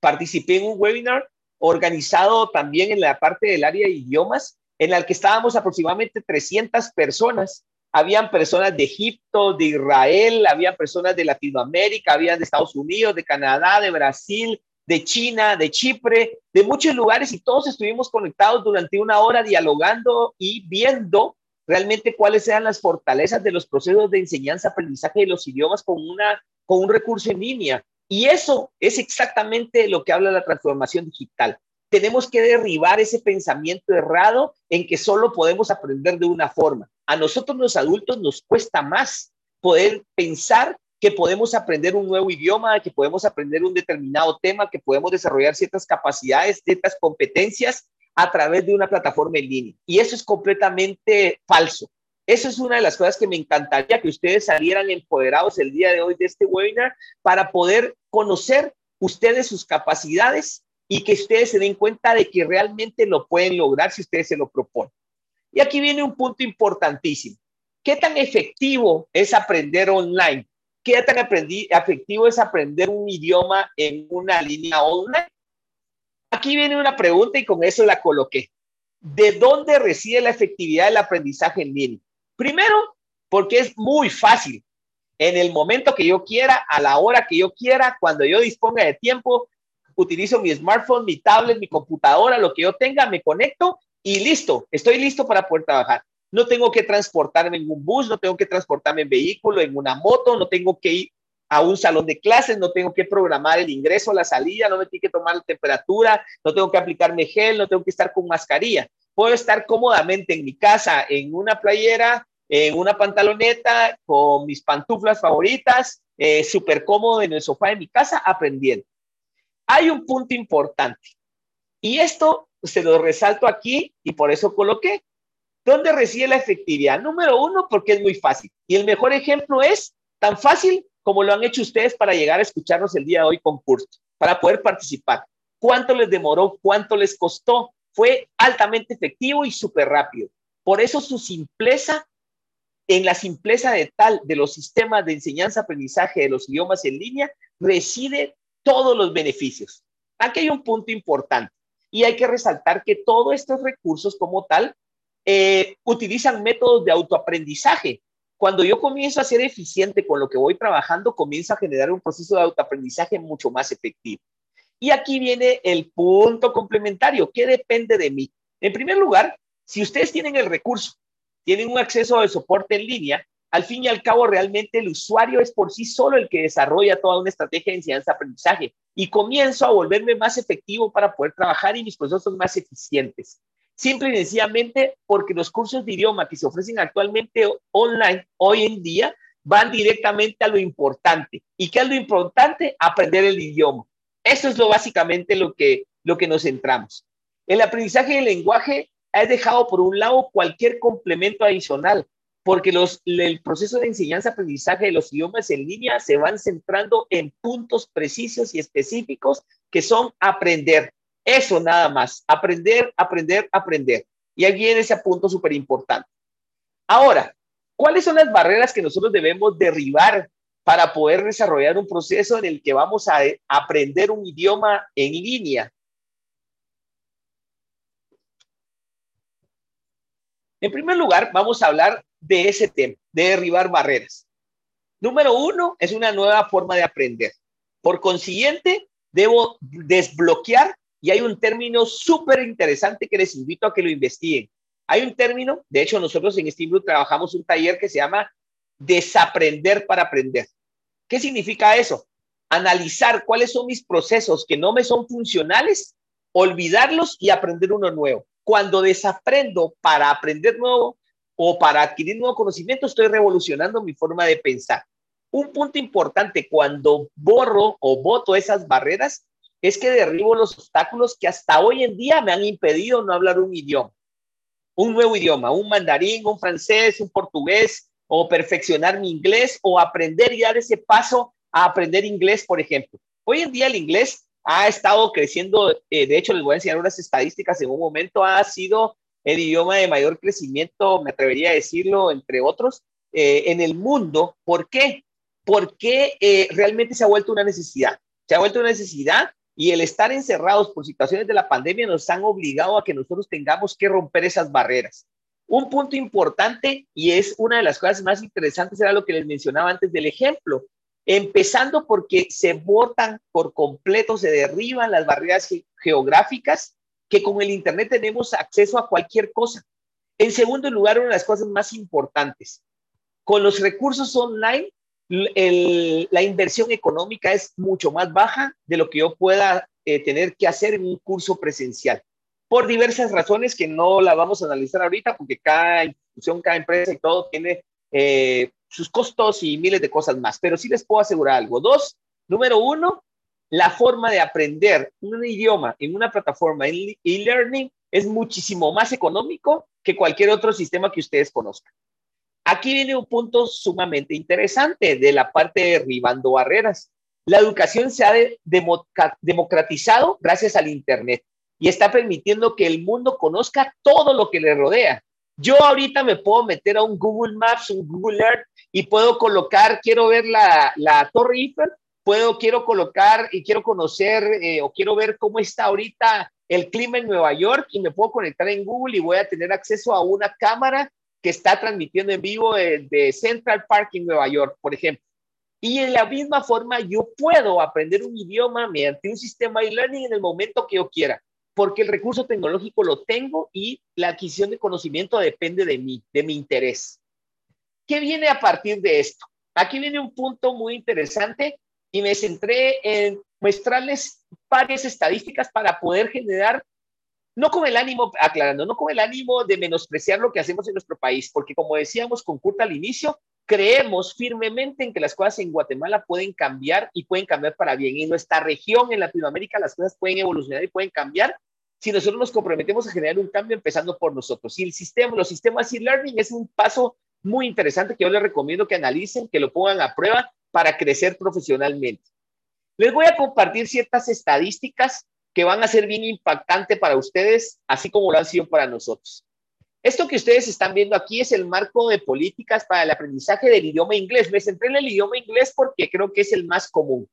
participé en un webinar organizado también en la parte del área de idiomas en el que estábamos aproximadamente 300 personas. Habían personas de Egipto, de Israel, había personas de Latinoamérica, habían de Estados Unidos, de Canadá, de Brasil, de China, de Chipre, de muchos lugares y todos estuvimos conectados durante una hora dialogando y viendo realmente cuáles eran las fortalezas de los procesos de enseñanza, aprendizaje de los idiomas con, una, con un recurso en línea. Y eso es exactamente lo que habla la transformación digital. Tenemos que derribar ese pensamiento errado en que solo podemos aprender de una forma. A nosotros los adultos nos cuesta más poder pensar que podemos aprender un nuevo idioma, que podemos aprender un determinado tema, que podemos desarrollar ciertas capacidades, ciertas competencias a través de una plataforma en línea. Y eso es completamente falso. Eso es una de las cosas que me encantaría que ustedes salieran empoderados el día de hoy de este webinar para poder conocer ustedes sus capacidades y que ustedes se den cuenta de que realmente lo pueden lograr si ustedes se lo proponen. Y aquí viene un punto importantísimo. ¿Qué tan efectivo es aprender online? ¿Qué tan efectivo es aprender un idioma en una línea online? Aquí viene una pregunta y con eso la coloqué. ¿De dónde reside la efectividad del aprendizaje en línea? Primero, porque es muy fácil. En el momento que yo quiera, a la hora que yo quiera, cuando yo disponga de tiempo, utilizo mi smartphone, mi tablet, mi computadora, lo que yo tenga, me conecto y listo, estoy listo para poder trabajar. No tengo que transportarme en un bus, no tengo que transportarme en vehículo, en una moto, no tengo que ir a un salón de clases, no tengo que programar el ingreso, la salida, no me tengo que tomar la temperatura, no tengo que aplicarme gel, no tengo que estar con mascarilla. Puedo estar cómodamente en mi casa, en una playera, en una pantaloneta, con mis pantuflas favoritas, eh, súper cómodo en el sofá de mi casa, aprendiendo. Hay un punto importante y esto se lo resalto aquí y por eso coloqué. ¿Dónde reside la efectividad? Número uno, porque es muy fácil. Y el mejor ejemplo es tan fácil como lo han hecho ustedes para llegar a escucharnos el día de hoy con curso, para poder participar. ¿Cuánto les demoró? ¿Cuánto les costó? Fue altamente efectivo y súper rápido. Por eso su simpleza, en la simpleza de tal de los sistemas de enseñanza-aprendizaje de los idiomas en línea, reside todos los beneficios. Aquí hay un punto importante y hay que resaltar que todos estos recursos como tal eh, utilizan métodos de autoaprendizaje cuando yo comienzo a ser eficiente con lo que voy trabajando, comienzo a generar un proceso de autoaprendizaje mucho más efectivo. Y aquí viene el punto complementario. ¿Qué depende de mí? En primer lugar, si ustedes tienen el recurso, tienen un acceso de soporte en línea, al fin y al cabo realmente el usuario es por sí solo el que desarrolla toda una estrategia de enseñanza-aprendizaje y comienzo a volverme más efectivo para poder trabajar y mis procesos más eficientes. Simple y sencillamente porque los cursos de idioma que se ofrecen actualmente online hoy en día van directamente a lo importante. ¿Y qué es lo importante? Aprender el idioma. Eso es lo básicamente lo que, lo que nos centramos. El aprendizaje del lenguaje ha dejado por un lado cualquier complemento adicional, porque los, el proceso de enseñanza-aprendizaje de los idiomas en línea se van centrando en puntos precisos y específicos que son aprender. Eso nada más, aprender, aprender, aprender. Y ahí viene ese punto súper importante. Ahora, ¿cuáles son las barreras que nosotros debemos derribar para poder desarrollar un proceso en el que vamos a aprender un idioma en línea? En primer lugar, vamos a hablar de ese tema, de derribar barreras. Número uno, es una nueva forma de aprender. Por consiguiente, debo desbloquear y hay un término súper interesante que les invito a que lo investiguen. Hay un término, de hecho nosotros en Steamroot trabajamos un taller que se llama desaprender para aprender. ¿Qué significa eso? Analizar cuáles son mis procesos que no me son funcionales, olvidarlos y aprender uno nuevo. Cuando desaprendo para aprender nuevo o para adquirir nuevo conocimiento, estoy revolucionando mi forma de pensar. Un punto importante, cuando borro o voto esas barreras, es que derribo los obstáculos que hasta hoy en día me han impedido no hablar un idioma, un nuevo idioma, un mandarín, un francés, un portugués, o perfeccionar mi inglés, o aprender y dar ese paso a aprender inglés, por ejemplo. Hoy en día el inglés ha estado creciendo, eh, de hecho les voy a enseñar unas estadísticas, en un momento ha sido el idioma de mayor crecimiento, me atrevería a decirlo, entre otros, eh, en el mundo. ¿Por qué? Porque eh, realmente se ha vuelto una necesidad. Se ha vuelto una necesidad y el estar encerrados por situaciones de la pandemia nos han obligado a que nosotros tengamos que romper esas barreras. Un punto importante y es una de las cosas más interesantes era lo que les mencionaba antes del ejemplo, empezando porque se botan por completo, se derriban las barreras geográficas que con el Internet tenemos acceso a cualquier cosa. En segundo lugar, una de las cosas más importantes, con los recursos online, la inversión económica es mucho más baja de lo que yo pueda eh, tener que hacer en un curso presencial por diversas razones que no la vamos a analizar ahorita, porque cada institución, cada empresa y todo tiene eh, sus costos y miles de cosas más. Pero sí les puedo asegurar algo. Dos, número uno, la forma de aprender un idioma en una plataforma e-learning es muchísimo más económico que cualquier otro sistema que ustedes conozcan. Aquí viene un punto sumamente interesante de la parte de derribando barreras. La educación se ha democratizado gracias al Internet y está permitiendo que el mundo conozca todo lo que le rodea. Yo ahorita me puedo meter a un Google Maps, un Google Earth y puedo colocar, quiero ver la, la Torre Eiffel, puedo, quiero colocar y quiero conocer eh, o quiero ver cómo está ahorita el clima en Nueva York y me puedo conectar en Google y voy a tener acceso a una cámara que está transmitiendo en vivo de, de Central Park en Nueva York, por ejemplo. Y en la misma forma, yo puedo aprender un idioma mediante un sistema de learning en el momento que yo quiera porque el recurso tecnológico lo tengo y la adquisición de conocimiento depende de mí, de mi interés. ¿Qué viene a partir de esto? Aquí viene un punto muy interesante y me centré en mostrarles varias estadísticas para poder generar, no con el ánimo, aclarando, no con el ánimo de menospreciar lo que hacemos en nuestro país, porque como decíamos con Kurt al inicio, creemos firmemente en que las cosas en Guatemala pueden cambiar y pueden cambiar para bien. En nuestra región, en Latinoamérica, las cosas pueden evolucionar y pueden cambiar si nosotros nos comprometemos a generar un cambio empezando por nosotros. Y el sistema, los sistemas e-learning es un paso muy interesante que yo les recomiendo que analicen, que lo pongan a prueba para crecer profesionalmente. Les voy a compartir ciertas estadísticas que van a ser bien impactantes para ustedes, así como lo han sido para nosotros. Esto que ustedes están viendo aquí es el marco de políticas para el aprendizaje del idioma inglés. Me centré en el idioma inglés porque creo que es el más común.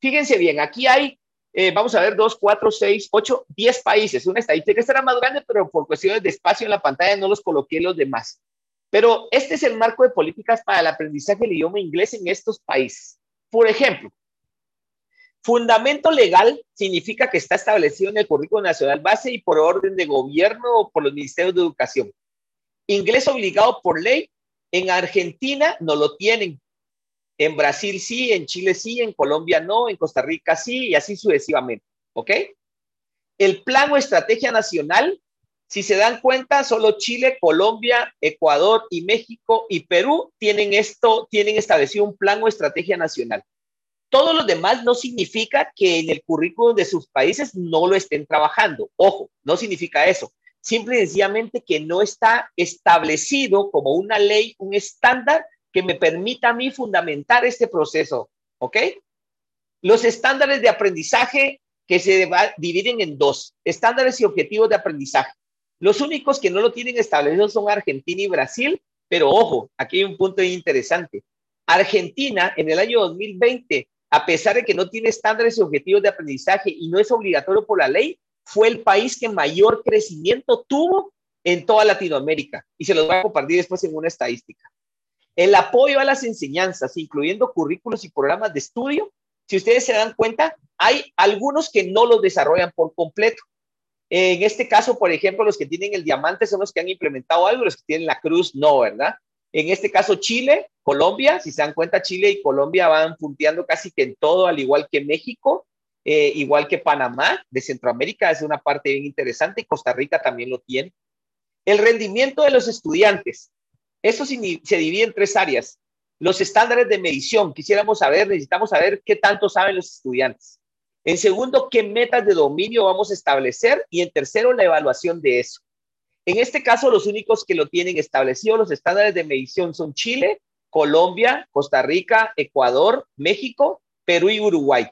Fíjense bien, aquí hay eh, vamos a ver, dos, cuatro, seis, ocho, diez países. Una estadística que será más grande, pero por cuestiones de espacio en la pantalla no los coloqué los demás. Pero este es el marco de políticas para el aprendizaje del idioma inglés en estos países. Por ejemplo, fundamento legal significa que está establecido en el currículo nacional base y por orden de gobierno o por los ministerios de educación. Inglés obligado por ley. En Argentina no lo tienen. En Brasil sí, en Chile sí, en Colombia no, en Costa Rica sí, y así sucesivamente. ¿Ok? El plan o estrategia nacional, si se dan cuenta, solo Chile, Colombia, Ecuador y México y Perú tienen esto, tienen establecido un plan o estrategia nacional. Todos los demás no significa que en el currículum de sus países no lo estén trabajando. Ojo, no significa eso. Simple y sencillamente que no está establecido como una ley, un estándar que me permita a mí fundamentar este proceso, ¿ok? Los estándares de aprendizaje que se dividen en dos, estándares y objetivos de aprendizaje. Los únicos que no lo tienen establecido son Argentina y Brasil, pero ojo, aquí hay un punto interesante. Argentina en el año 2020, a pesar de que no tiene estándares y objetivos de aprendizaje y no es obligatorio por la ley, fue el país que mayor crecimiento tuvo en toda Latinoamérica. Y se los voy a compartir después en una estadística. El apoyo a las enseñanzas, incluyendo currículos y programas de estudio, si ustedes se dan cuenta, hay algunos que no los desarrollan por completo. En este caso, por ejemplo, los que tienen el diamante son los que han implementado algo, los que tienen la cruz no, ¿verdad? En este caso, Chile, Colombia, si se dan cuenta, Chile y Colombia van punteando casi que en todo, al igual que México, eh, igual que Panamá, de Centroamérica, es una parte bien interesante, y Costa Rica también lo tiene. El rendimiento de los estudiantes. Eso se divide en tres áreas. Los estándares de medición, quisiéramos saber, necesitamos saber qué tanto saben los estudiantes. En segundo, qué metas de dominio vamos a establecer. Y en tercero, la evaluación de eso. En este caso, los únicos que lo tienen establecido, los estándares de medición son Chile, Colombia, Costa Rica, Ecuador, México, Perú y Uruguay.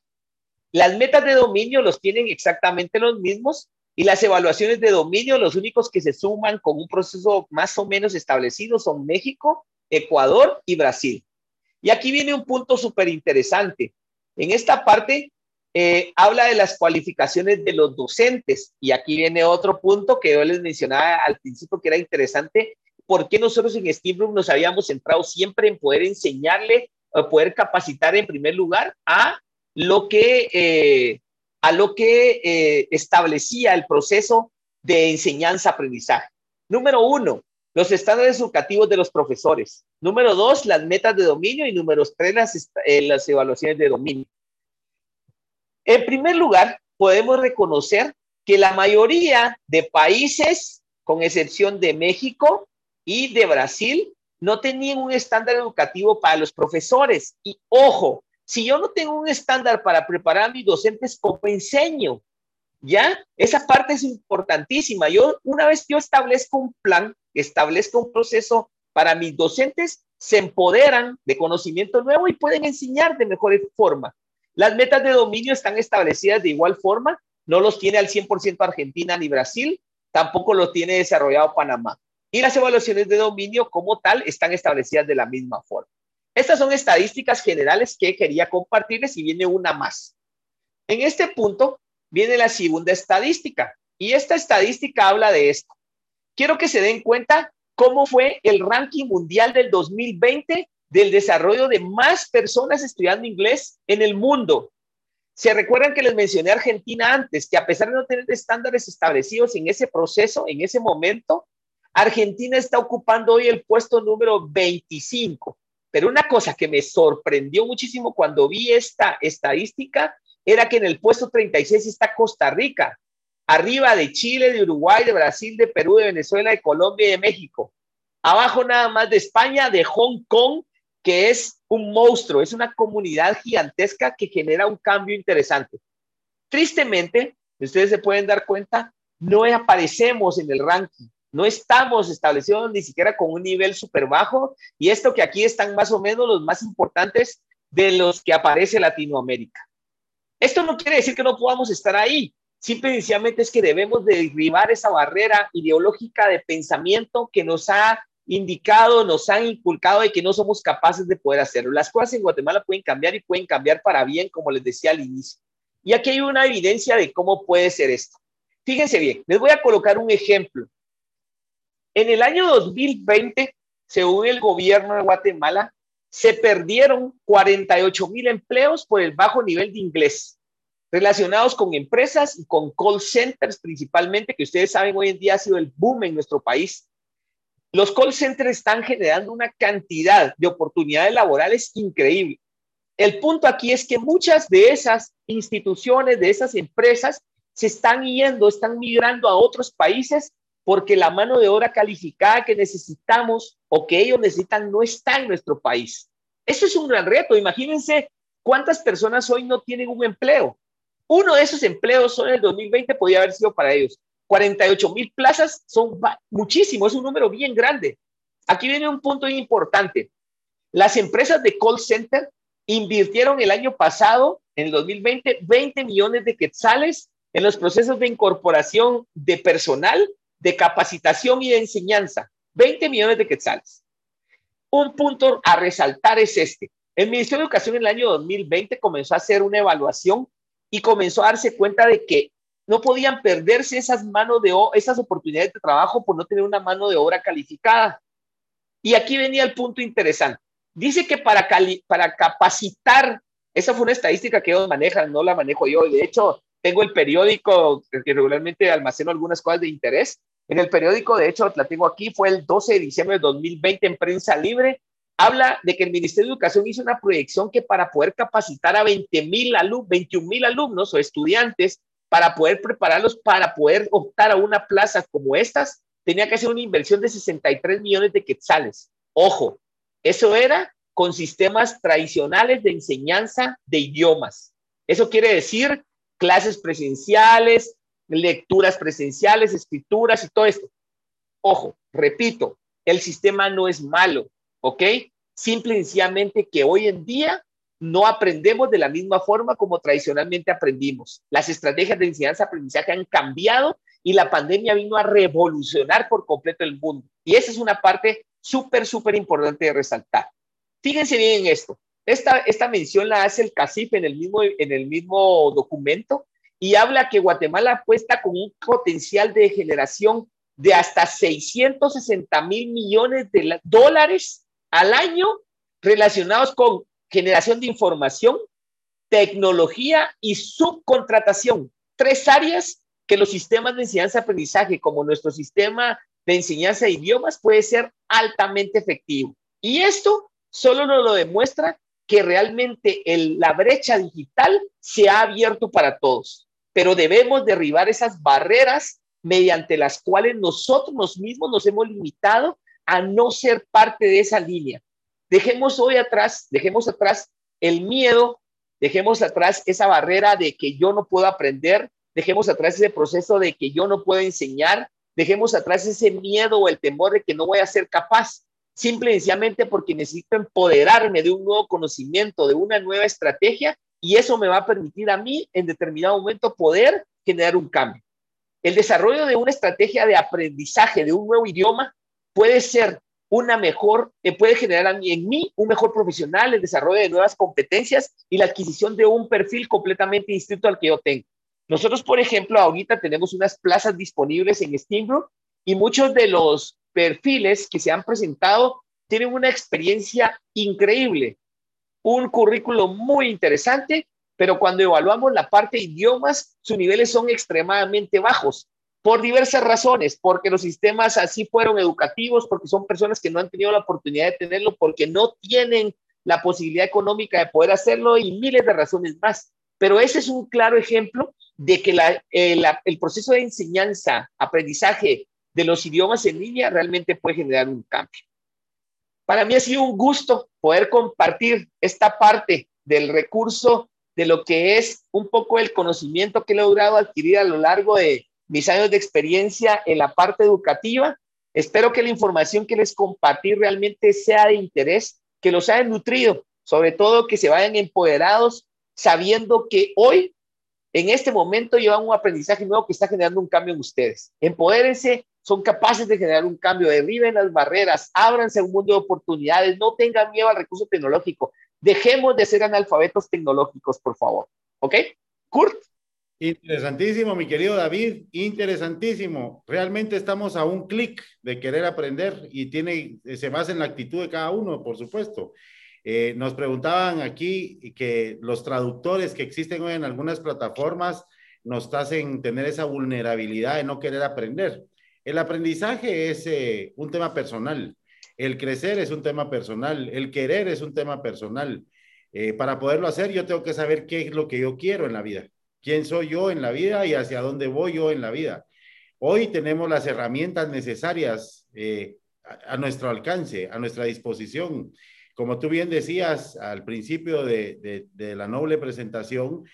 Las metas de dominio los tienen exactamente los mismos, y las evaluaciones de dominio, los únicos que se suman con un proceso más o menos establecido son México, Ecuador y Brasil. Y aquí viene un punto súper interesante. En esta parte, eh, habla de las cualificaciones de los docentes. Y aquí viene otro punto que yo les mencionaba al principio que era interesante. ¿Por qué nosotros en Steamroom nos habíamos centrado siempre en poder enseñarle, o poder capacitar en primer lugar a lo que, eh, a lo que eh, establecía el proceso de enseñanza-aprendizaje? Número uno, los estándares educativos de los profesores. Número dos, las metas de dominio. Y número tres, las, las evaluaciones de dominio. En primer lugar, podemos reconocer que la mayoría de países, con excepción de México y de Brasil, no tenían un estándar educativo para los profesores. Y ojo, si yo no tengo un estándar para preparar a mis docentes, ¿cómo enseño? ¿Ya? Esa parte es importantísima. Yo, una vez yo establezco un plan, establezco un proceso para mis docentes, se empoderan de conocimiento nuevo y pueden enseñar de mejor forma. Las metas de dominio están establecidas de igual forma, no los tiene al 100% Argentina ni Brasil, tampoco los tiene desarrollado Panamá. Y las evaluaciones de dominio como tal están establecidas de la misma forma. Estas son estadísticas generales que quería compartirles y viene una más. En este punto viene la segunda estadística y esta estadística habla de esto. Quiero que se den cuenta cómo fue el ranking mundial del 2020 del desarrollo de más personas estudiando inglés en el mundo. Se recuerdan que les mencioné Argentina antes, que a pesar de no tener estándares establecidos en ese proceso, en ese momento, Argentina está ocupando hoy el puesto número 25. Pero una cosa que me sorprendió muchísimo cuando vi esta estadística era que en el puesto 36 está Costa Rica, arriba de Chile, de Uruguay, de Brasil, de Perú, de Venezuela, de Colombia y de México. Abajo nada más de España, de Hong Kong que es un monstruo, es una comunidad gigantesca que genera un cambio interesante. Tristemente, ustedes se pueden dar cuenta, no aparecemos en el ranking, no estamos establecidos ni siquiera con un nivel súper bajo y esto que aquí están más o menos los más importantes de los que aparece Latinoamérica. Esto no quiere decir que no podamos estar ahí, simple y es que debemos derribar esa barrera ideológica de pensamiento que nos ha indicado, nos han inculcado de que no somos capaces de poder hacerlo. Las cosas en Guatemala pueden cambiar y pueden cambiar para bien, como les decía al inicio. Y aquí hay una evidencia de cómo puede ser esto. Fíjense bien, les voy a colocar un ejemplo. En el año 2020, según el gobierno de Guatemala, se perdieron 48 mil empleos por el bajo nivel de inglés relacionados con empresas y con call centers principalmente, que ustedes saben hoy en día ha sido el boom en nuestro país. Los call centers están generando una cantidad de oportunidades laborales increíble. El punto aquí es que muchas de esas instituciones, de esas empresas, se están yendo, están migrando a otros países porque la mano de obra calificada que necesitamos o que ellos necesitan no está en nuestro país. Eso es un gran reto. Imagínense cuántas personas hoy no tienen un empleo. Uno de esos empleos en el 2020 podía haber sido para ellos. 48 mil plazas son muchísimo, es un número bien grande. Aquí viene un punto importante. Las empresas de call center invirtieron el año pasado, en el 2020, 20 millones de quetzales en los procesos de incorporación de personal, de capacitación y de enseñanza. 20 millones de quetzales. Un punto a resaltar es este. El Ministerio de Educación en el año 2020 comenzó a hacer una evaluación y comenzó a darse cuenta de que no podían perderse esas manos de esas oportunidades de trabajo por no tener una mano de obra calificada. Y aquí venía el punto interesante. Dice que para, para capacitar, esa fue una estadística que ellos manejan, no la manejo yo. De hecho, tengo el periódico que regularmente almaceno algunas cosas de interés. En el periódico, de hecho, la tengo aquí, fue el 12 de diciembre de 2020 en prensa libre. Habla de que el Ministerio de Educación hizo una proyección que para poder capacitar a 20 mil alumnos, 21 mil alumnos o estudiantes para poder prepararlos, para poder optar a una plaza como estas, tenía que hacer una inversión de 63 millones de quetzales. Ojo, eso era con sistemas tradicionales de enseñanza de idiomas. Eso quiere decir clases presenciales, lecturas presenciales, escrituras y todo esto. Ojo, repito, el sistema no es malo, ¿ok? Simple y sencillamente que hoy en día no aprendemos de la misma forma como tradicionalmente aprendimos. Las estrategias de enseñanza-aprendizaje han cambiado y la pandemia vino a revolucionar por completo el mundo. Y esa es una parte súper, súper importante de resaltar. Fíjense bien en esto. esta, esta mención la hace el CACIF en el mismo, en el mismo documento y habla que Guatemala apuesta con un potencial de generación de hasta 660 mil millones de dólares al año relacionados con generación de información, tecnología y subcontratación. Tres áreas que los sistemas de enseñanza-aprendizaje, como nuestro sistema de enseñanza de idiomas, puede ser altamente efectivo. Y esto solo nos lo demuestra que realmente la brecha digital se ha abierto para todos, pero debemos derribar esas barreras mediante las cuales nosotros mismos nos hemos limitado a no ser parte de esa línea. Dejemos hoy atrás, dejemos atrás el miedo, dejemos atrás esa barrera de que yo no puedo aprender, dejemos atrás ese proceso de que yo no puedo enseñar, dejemos atrás ese miedo o el temor de que no voy a ser capaz, simple y sencillamente porque necesito empoderarme de un nuevo conocimiento, de una nueva estrategia, y eso me va a permitir a mí en determinado momento poder generar un cambio. El desarrollo de una estrategia de aprendizaje de un nuevo idioma puede ser una mejor, eh, puede generar en mí un mejor profesional, el desarrollo de nuevas competencias y la adquisición de un perfil completamente distinto al que yo tengo. Nosotros, por ejemplo, ahorita tenemos unas plazas disponibles en Steambrook y muchos de los perfiles que se han presentado tienen una experiencia increíble, un currículo muy interesante pero cuando evaluamos la parte de idiomas, sus niveles son extremadamente bajos por diversas razones, porque los sistemas así fueron educativos, porque son personas que no han tenido la oportunidad de tenerlo, porque no tienen la posibilidad económica de poder hacerlo y miles de razones más. Pero ese es un claro ejemplo de que el, el proceso de enseñanza, aprendizaje de los idiomas en línea realmente puede generar un cambio. Para mí ha sido un gusto poder compartir esta parte del recurso de lo que es un poco el conocimiento que he logrado adquirir a lo largo de mis años de experiencia en la parte educativa. Espero que la información que les compartí realmente sea de interés, que los haya nutrido, sobre todo que se vayan empoderados, sabiendo que hoy, en este momento, llevan un aprendizaje nuevo que está generando un cambio en ustedes. Empodérense, son capaces de generar un cambio, derriben las barreras, ábranse un mundo de oportunidades, no tengan miedo al recurso tecnológico, Dejemos de ser analfabetos tecnológicos, por favor. ¿Ok? Kurt. Interesantísimo, mi querido David, interesantísimo. Realmente estamos a un clic de querer aprender y tiene, se basa en la actitud de cada uno, por supuesto. Eh, nos preguntaban aquí que los traductores que existen hoy en algunas plataformas nos hacen tener esa vulnerabilidad de no querer aprender. El aprendizaje es eh, un tema personal. El crecer es un tema personal, el querer es un tema personal. Eh, para poderlo hacer, yo tengo que saber qué es lo que yo quiero en la vida, quién soy yo en la vida y hacia dónde voy yo en la vida. Hoy tenemos las herramientas necesarias a, nuestro alcance, a nuestra disposición. Como tú bien decías al principio de, de la noble presentación,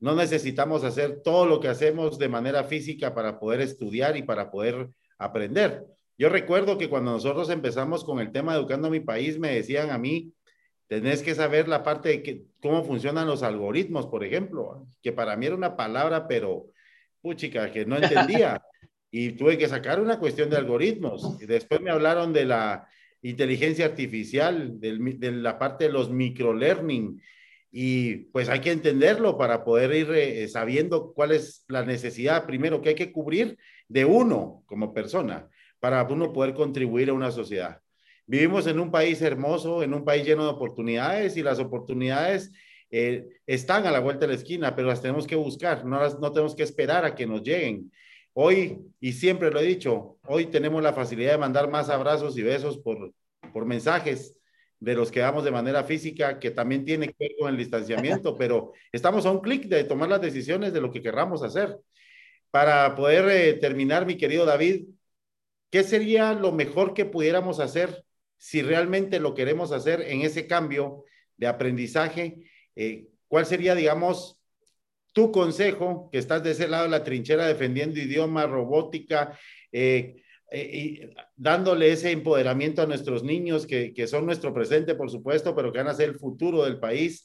no necesitamos hacer todo lo que hacemos de manera física para poder estudiar y para poder aprender. Yo recuerdo que cuando nosotros empezamos con el tema Educando a mi país, me decían a mí, tenés que saber la parte de que, cómo funcionan los algoritmos, por ejemplo, que para mí era una palabra, pero, puchica, que no [laughs] entendía. y tuve que sacar una cuestión de algoritmos. Y después me hablaron de la inteligencia artificial, de la parte de los microlearning. Y pues hay que entenderlo para poder ir eh, sabiendo cuál es la necesidad primero que hay que cubrir de uno como persona para uno poder contribuir a una sociedad. Vivimos en un país hermoso, en un país lleno de oportunidades y las oportunidades eh, están a la vuelta de la esquina, pero las tenemos que buscar, no, las, no tenemos que esperar a que nos lleguen. Hoy, y siempre lo he dicho, hoy tenemos la facilidad de mandar más abrazos y besos por, por mensajes de los que damos de manera física, que también tiene que ver con el distanciamiento, [laughs] pero estamos a un clic de tomar las decisiones de lo que querramos hacer. Para poder eh, terminar, mi querido David, ¿Qué sería lo mejor que pudiéramos hacer si realmente lo queremos hacer en ese cambio de aprendizaje? Eh, ¿Cuál sería, digamos, tu consejo, que estás de ese lado de la trinchera defendiendo idioma, robótica, eh, eh, y dándole ese empoderamiento a nuestros niños, que, que, son nuestro presente, por supuesto, pero que van a ser el futuro del país?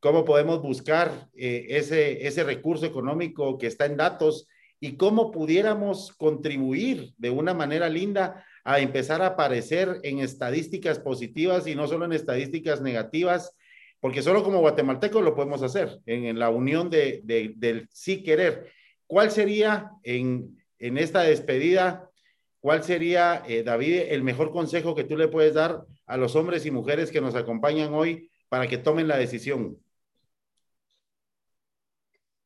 ¿Cómo podemos buscar ese, ese recurso económico que está en datos y cómo pudiéramos contribuir de una manera linda a empezar a aparecer en estadísticas positivas y no solo en estadísticas negativas porque solo como guatemaltecos lo podemos hacer, en, la unión de, del sí querer. ¿Cuál sería en, en esta despedida, cuál sería, eh, David, el mejor consejo que tú le puedes dar a los hombres y mujeres que nos acompañan hoy para que tomen la decisión?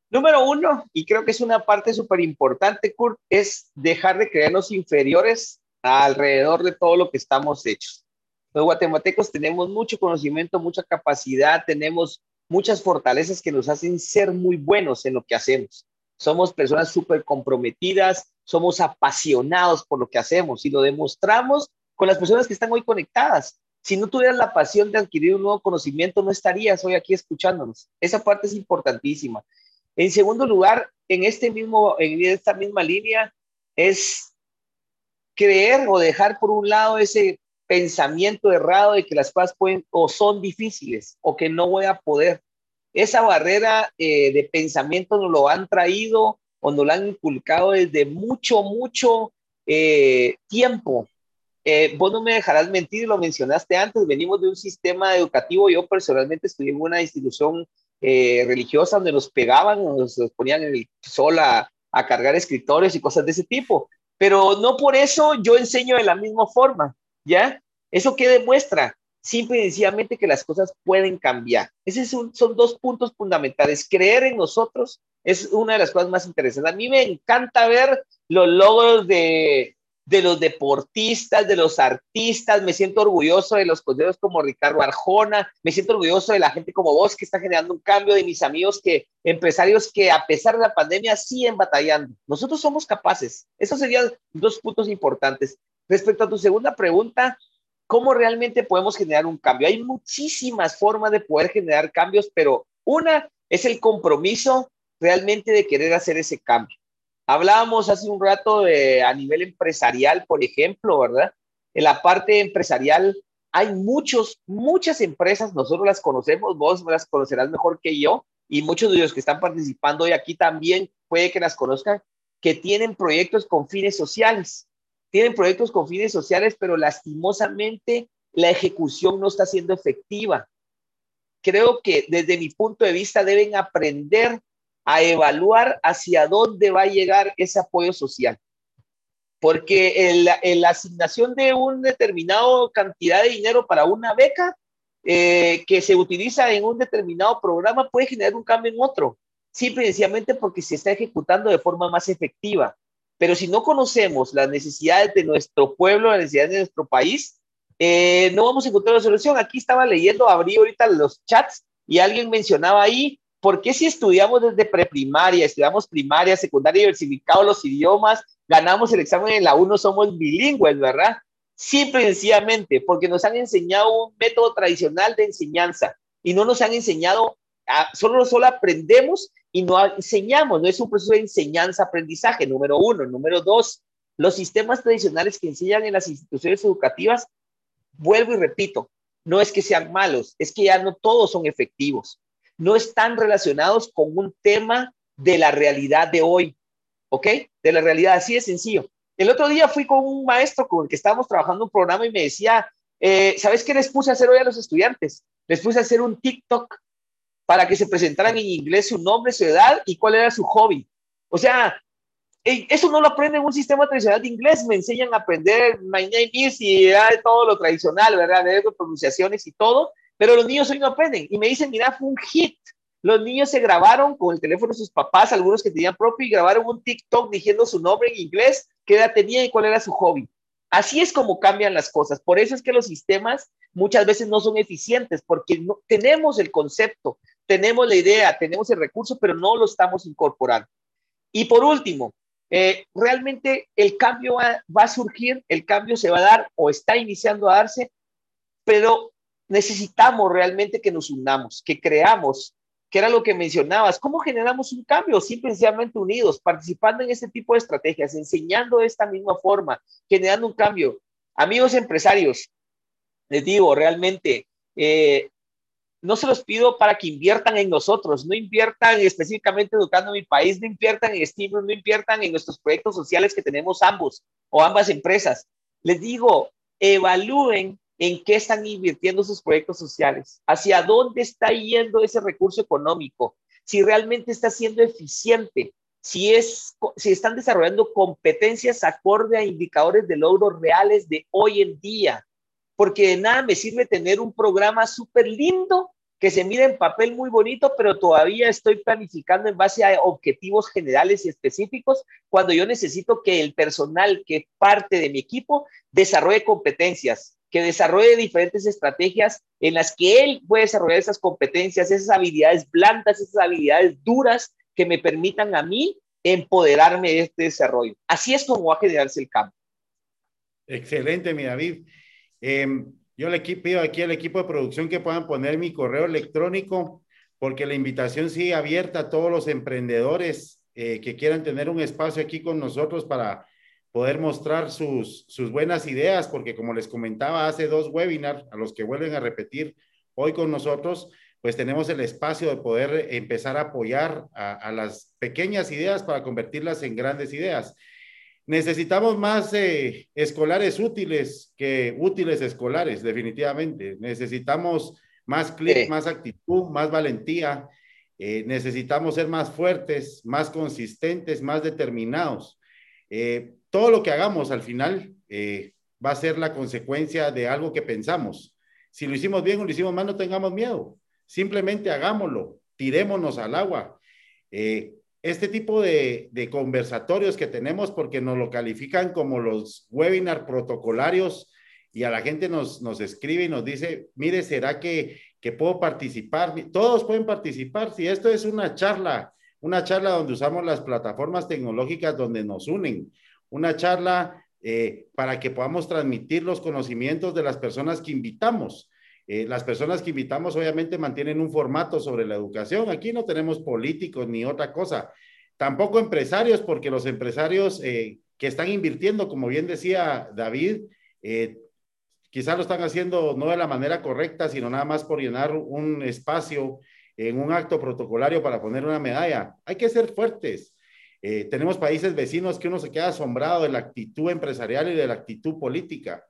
Número uno, y creo que es una parte súper importante, Kurt, es dejar de creernos inferiores alrededor de todo lo que estamos hechos. Los guatemaltecos tenemos mucho conocimiento, mucha capacidad, tenemos muchas fortalezas que nos hacen ser muy buenos en lo que hacemos. Somos personas súper comprometidas, somos apasionados por lo que hacemos y lo demostramos con las personas que están hoy conectadas. Si no tuvieras la pasión de adquirir un nuevo conocimiento, no estarías hoy aquí escuchándonos. Esa parte es importantísima. En segundo lugar, en, este mismo, en esta misma línea, es creer o dejar por un lado ese pensamiento errado de que las cosas pueden o son difíciles o que no voy a poder. Esa barrera eh, de pensamiento nos lo han traído o nos lo han inculcado desde mucho, mucho eh, tiempo. Eh, vos no me dejarás mentir, lo mencionaste antes, venimos de un sistema educativo, yo personalmente estudié en una institución religiosa donde nos pegaban, nos, ponían en el sol a, a cargar escritores y cosas de ese tipo, pero no por eso yo enseño de la misma forma. ¿Ya? ¿Eso qué demuestra? Simple y sencillamente que las cosas pueden cambiar. Esos son dos puntos fundamentales. Creer en nosotros es una de las cosas más interesantes. A mí me encanta ver los logros de, de los deportistas, de los artistas, me siento orgulloso de los consejeros como Ricardo Arjona, me siento orgulloso de la gente como vos que está generando un cambio, de mis amigos que, empresarios que a pesar de la pandemia siguen batallando. Nosotros somos capaces. Esos serían dos puntos importantes. Respecto a tu segunda pregunta, ¿cómo realmente podemos generar un cambio? Hay muchísimas formas de poder generar cambios, pero una es el compromiso realmente de querer hacer ese cambio. Hablábamos hace un rato a nivel empresarial, por ejemplo, ¿verdad? En la parte empresarial hay muchos, muchas empresas, nosotros las conocemos, vos las conocerás mejor que yo, y muchos de los que están participando hoy aquí también puede que las conozcan, que tienen proyectos con fines sociales tienen proyectos con fines sociales, pero lastimosamente la ejecución no está siendo efectiva. Creo que desde mi punto de vista deben aprender a evaluar hacia dónde va a llegar ese apoyo social. Porque la asignación de una determinada cantidad de dinero para una beca eh, que se utiliza en un determinado programa puede generar un cambio en otro, simple y sencillamente porque se está ejecutando de forma más efectiva. Pero si no conocemos las necesidades de nuestro pueblo, las necesidades de nuestro país, eh, no vamos a encontrar la solución. Aquí estaba leyendo, abrí ahorita los chats y alguien mencionaba ahí, ¿por qué si estudiamos desde preprimaria, estudiamos primaria, secundaria, diversificado los idiomas, ganamos el examen en la 1, somos bilingües, ¿verdad? Simple y porque nos han enseñado un método tradicional de enseñanza y no nos han enseñado, solo, solo aprendemos y no enseñamos, no es un proceso de enseñanza-aprendizaje, número uno. Número dos, los sistemas tradicionales que enseñan en las instituciones educativas, vuelvo y repito, no es que sean malos, es que ya no todos son efectivos, no están relacionados con un tema de la realidad de hoy, ¿ok? De la realidad, así de sencillo. El otro día fui con un maestro con el que estábamos trabajando un programa y me decía, eh, ¿sabes qué les puse a hacer hoy a los estudiantes? Les puse a hacer un TikTok para que se presentaran en inglés su nombre, su edad y cuál era su hobby. O sea, eso no lo aprenden en un sistema tradicional de inglés, me enseñan a aprender my name is y todo lo tradicional, ¿verdad? De pronunciaciones y todo, pero los niños hoy no aprenden. Y me dicen, mira, fue un hit. Los niños se grabaron con el teléfono de sus papás, algunos que tenían propio, y grabaron un TikTok diciendo su nombre en inglés, qué edad tenía y cuál era su hobby. Así es como cambian las cosas. Por eso es que los sistemas muchas veces no son eficientes, porque no, tenemos el concepto, tenemos la idea, tenemos el recurso, pero no lo estamos incorporando. Y por último, eh, realmente el cambio va, a surgir, el cambio se va a dar o está iniciando a darse, pero necesitamos realmente que nos unamos, que creamos, que era lo que mencionabas, ¿cómo generamos un cambio? Simplemente unidos, participando en este tipo de estrategias, enseñando de esta misma forma, generando un cambio. Amigos empresarios, les digo, realmente, eh, no se los pido para que inviertan en nosotros, no inviertan específicamente educando a mi país, no inviertan en estímulos, no inviertan en nuestros proyectos sociales que tenemos ambos o ambas empresas. Les digo, evalúen en qué están invirtiendo sus proyectos sociales, hacia dónde está yendo ese recurso económico, si realmente está siendo eficiente, si, es, si están desarrollando competencias acorde a indicadores de logros reales de hoy en día. Porque de nada me sirve tener un programa súper lindo que se mira en papel muy bonito, pero todavía estoy planificando en base a objetivos generales y específicos cuando yo necesito que el personal que parte de mi equipo desarrolle competencias, que desarrolle diferentes estrategias en las que él puede desarrollar esas competencias, esas habilidades blandas, esas habilidades duras que me permitan a mí empoderarme de este desarrollo. Así es como va a generarse el cambio. Excelente, mi David. Em, yo le pido aquí al equipo de producción que puedan poner mi correo electrónico, porque la invitación sigue abierta a todos los emprendedores eh, que quieran tener un espacio aquí con nosotros para poder mostrar sus, sus buenas ideas, porque como les comentaba hace dos webinars, a los que vuelven a repetir hoy con nosotros, pues tenemos el espacio de poder empezar a apoyar a, a las pequeñas ideas para convertirlas en grandes ideas. Necesitamos más eh, escolares útiles que útiles escolares, definitivamente. Necesitamos más clic, más actitud, más valentía. Eh, necesitamos ser más fuertes, más consistentes, más determinados. Eh, todo lo que hagamos al final va a ser la consecuencia de algo que pensamos. Si lo hicimos bien o lo hicimos mal, no tengamos miedo. Simplemente hagámoslo, tirémonos al agua este tipo de, conversatorios que tenemos, porque nos lo califican como los webinar protocolarios y a la gente nos, nos escribe y nos dice, mire, ¿será que, que puedo participar? Todos pueden participar. Si esto es una charla, una charla donde usamos las plataformas tecnológicas donde nos unen, una charla eh, para que podamos transmitir los conocimientos de las personas que invitamos. Eh, las personas que invitamos obviamente mantienen un formato sobre la educación. Aquí no tenemos políticos ni otra cosa. Tampoco empresarios, porque los empresarios eh, que están invirtiendo, como bien decía David, eh, quizás lo están haciendo no de la manera correcta, sino nada más por llenar un espacio en un acto protocolario para poner una medalla. Hay que ser fuertes. tenemos países vecinos que uno se queda asombrado de la actitud empresarial y de la actitud política.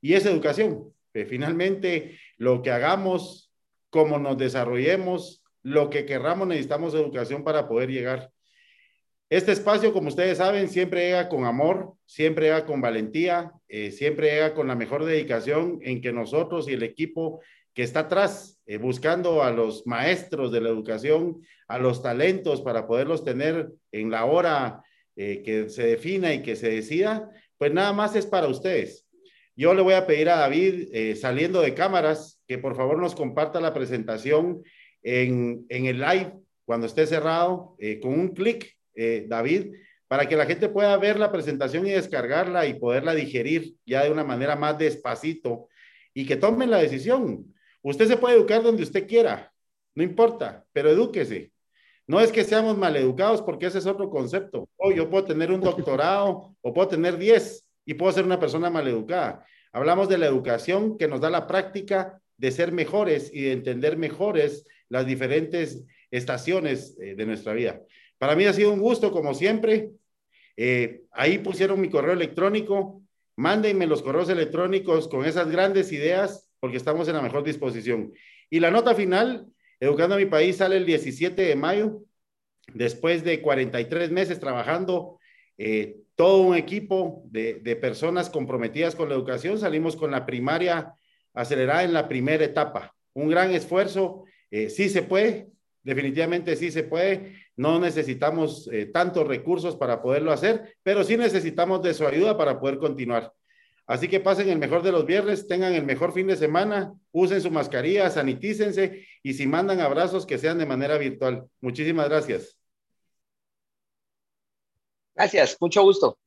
Y es educación. Finalmente, lo que hagamos, cómo nos desarrollemos, lo que querramos, necesitamos educación para poder llegar. Este espacio, como ustedes saben, siempre llega con amor, siempre llega con valentía, eh, siempre llega con la mejor dedicación en que nosotros y el equipo que está atrás, eh, buscando a los maestros de la educación, a los talentos para poderlos tener en la hora eh, que se defina y que se decida, pues nada más es para ustedes. Yo le voy a pedir a David, eh, saliendo de cámaras, que por favor nos comparta la presentación en, el live cuando esté cerrado, eh, con un clic, eh, David, para que la gente pueda ver la presentación y descargarla y poderla digerir ya de una manera más despacito y que tomen la decisión. Usted se puede educar donde usted quiera, no importa, pero edúquese. No es que seamos maleducados porque ese es otro concepto. O yo puedo tener un doctorado o puedo tener 10, y puedo ser una persona maleducada. Hablamos de la educación que nos da la práctica de ser mejores y de entender mejores las diferentes estaciones eh, de nuestra vida. Para mí ha sido un gusto, como siempre. Eh, ahí pusieron mi correo electrónico. Mándenme los correos electrónicos con esas grandes ideas, porque estamos en la mejor disposición. Y la nota final, Educando a mi país, sale el 17 de mayo, después de 43 meses trabajando eh, todo un equipo de, personas comprometidas con la educación. Salimos con la primaria acelerada en la primera etapa. Un gran esfuerzo. Eh, sí se puede, definitivamente sí se puede. No necesitamos eh, tantos recursos para poderlo hacer, pero sí necesitamos de su ayuda para poder continuar. Así que pasen el mejor de los viernes, tengan el mejor fin de semana, usen su mascarilla, sanitícense y si mandan abrazos que sean de manera virtual. Muchísimas gracias. Gracias, mucho gusto.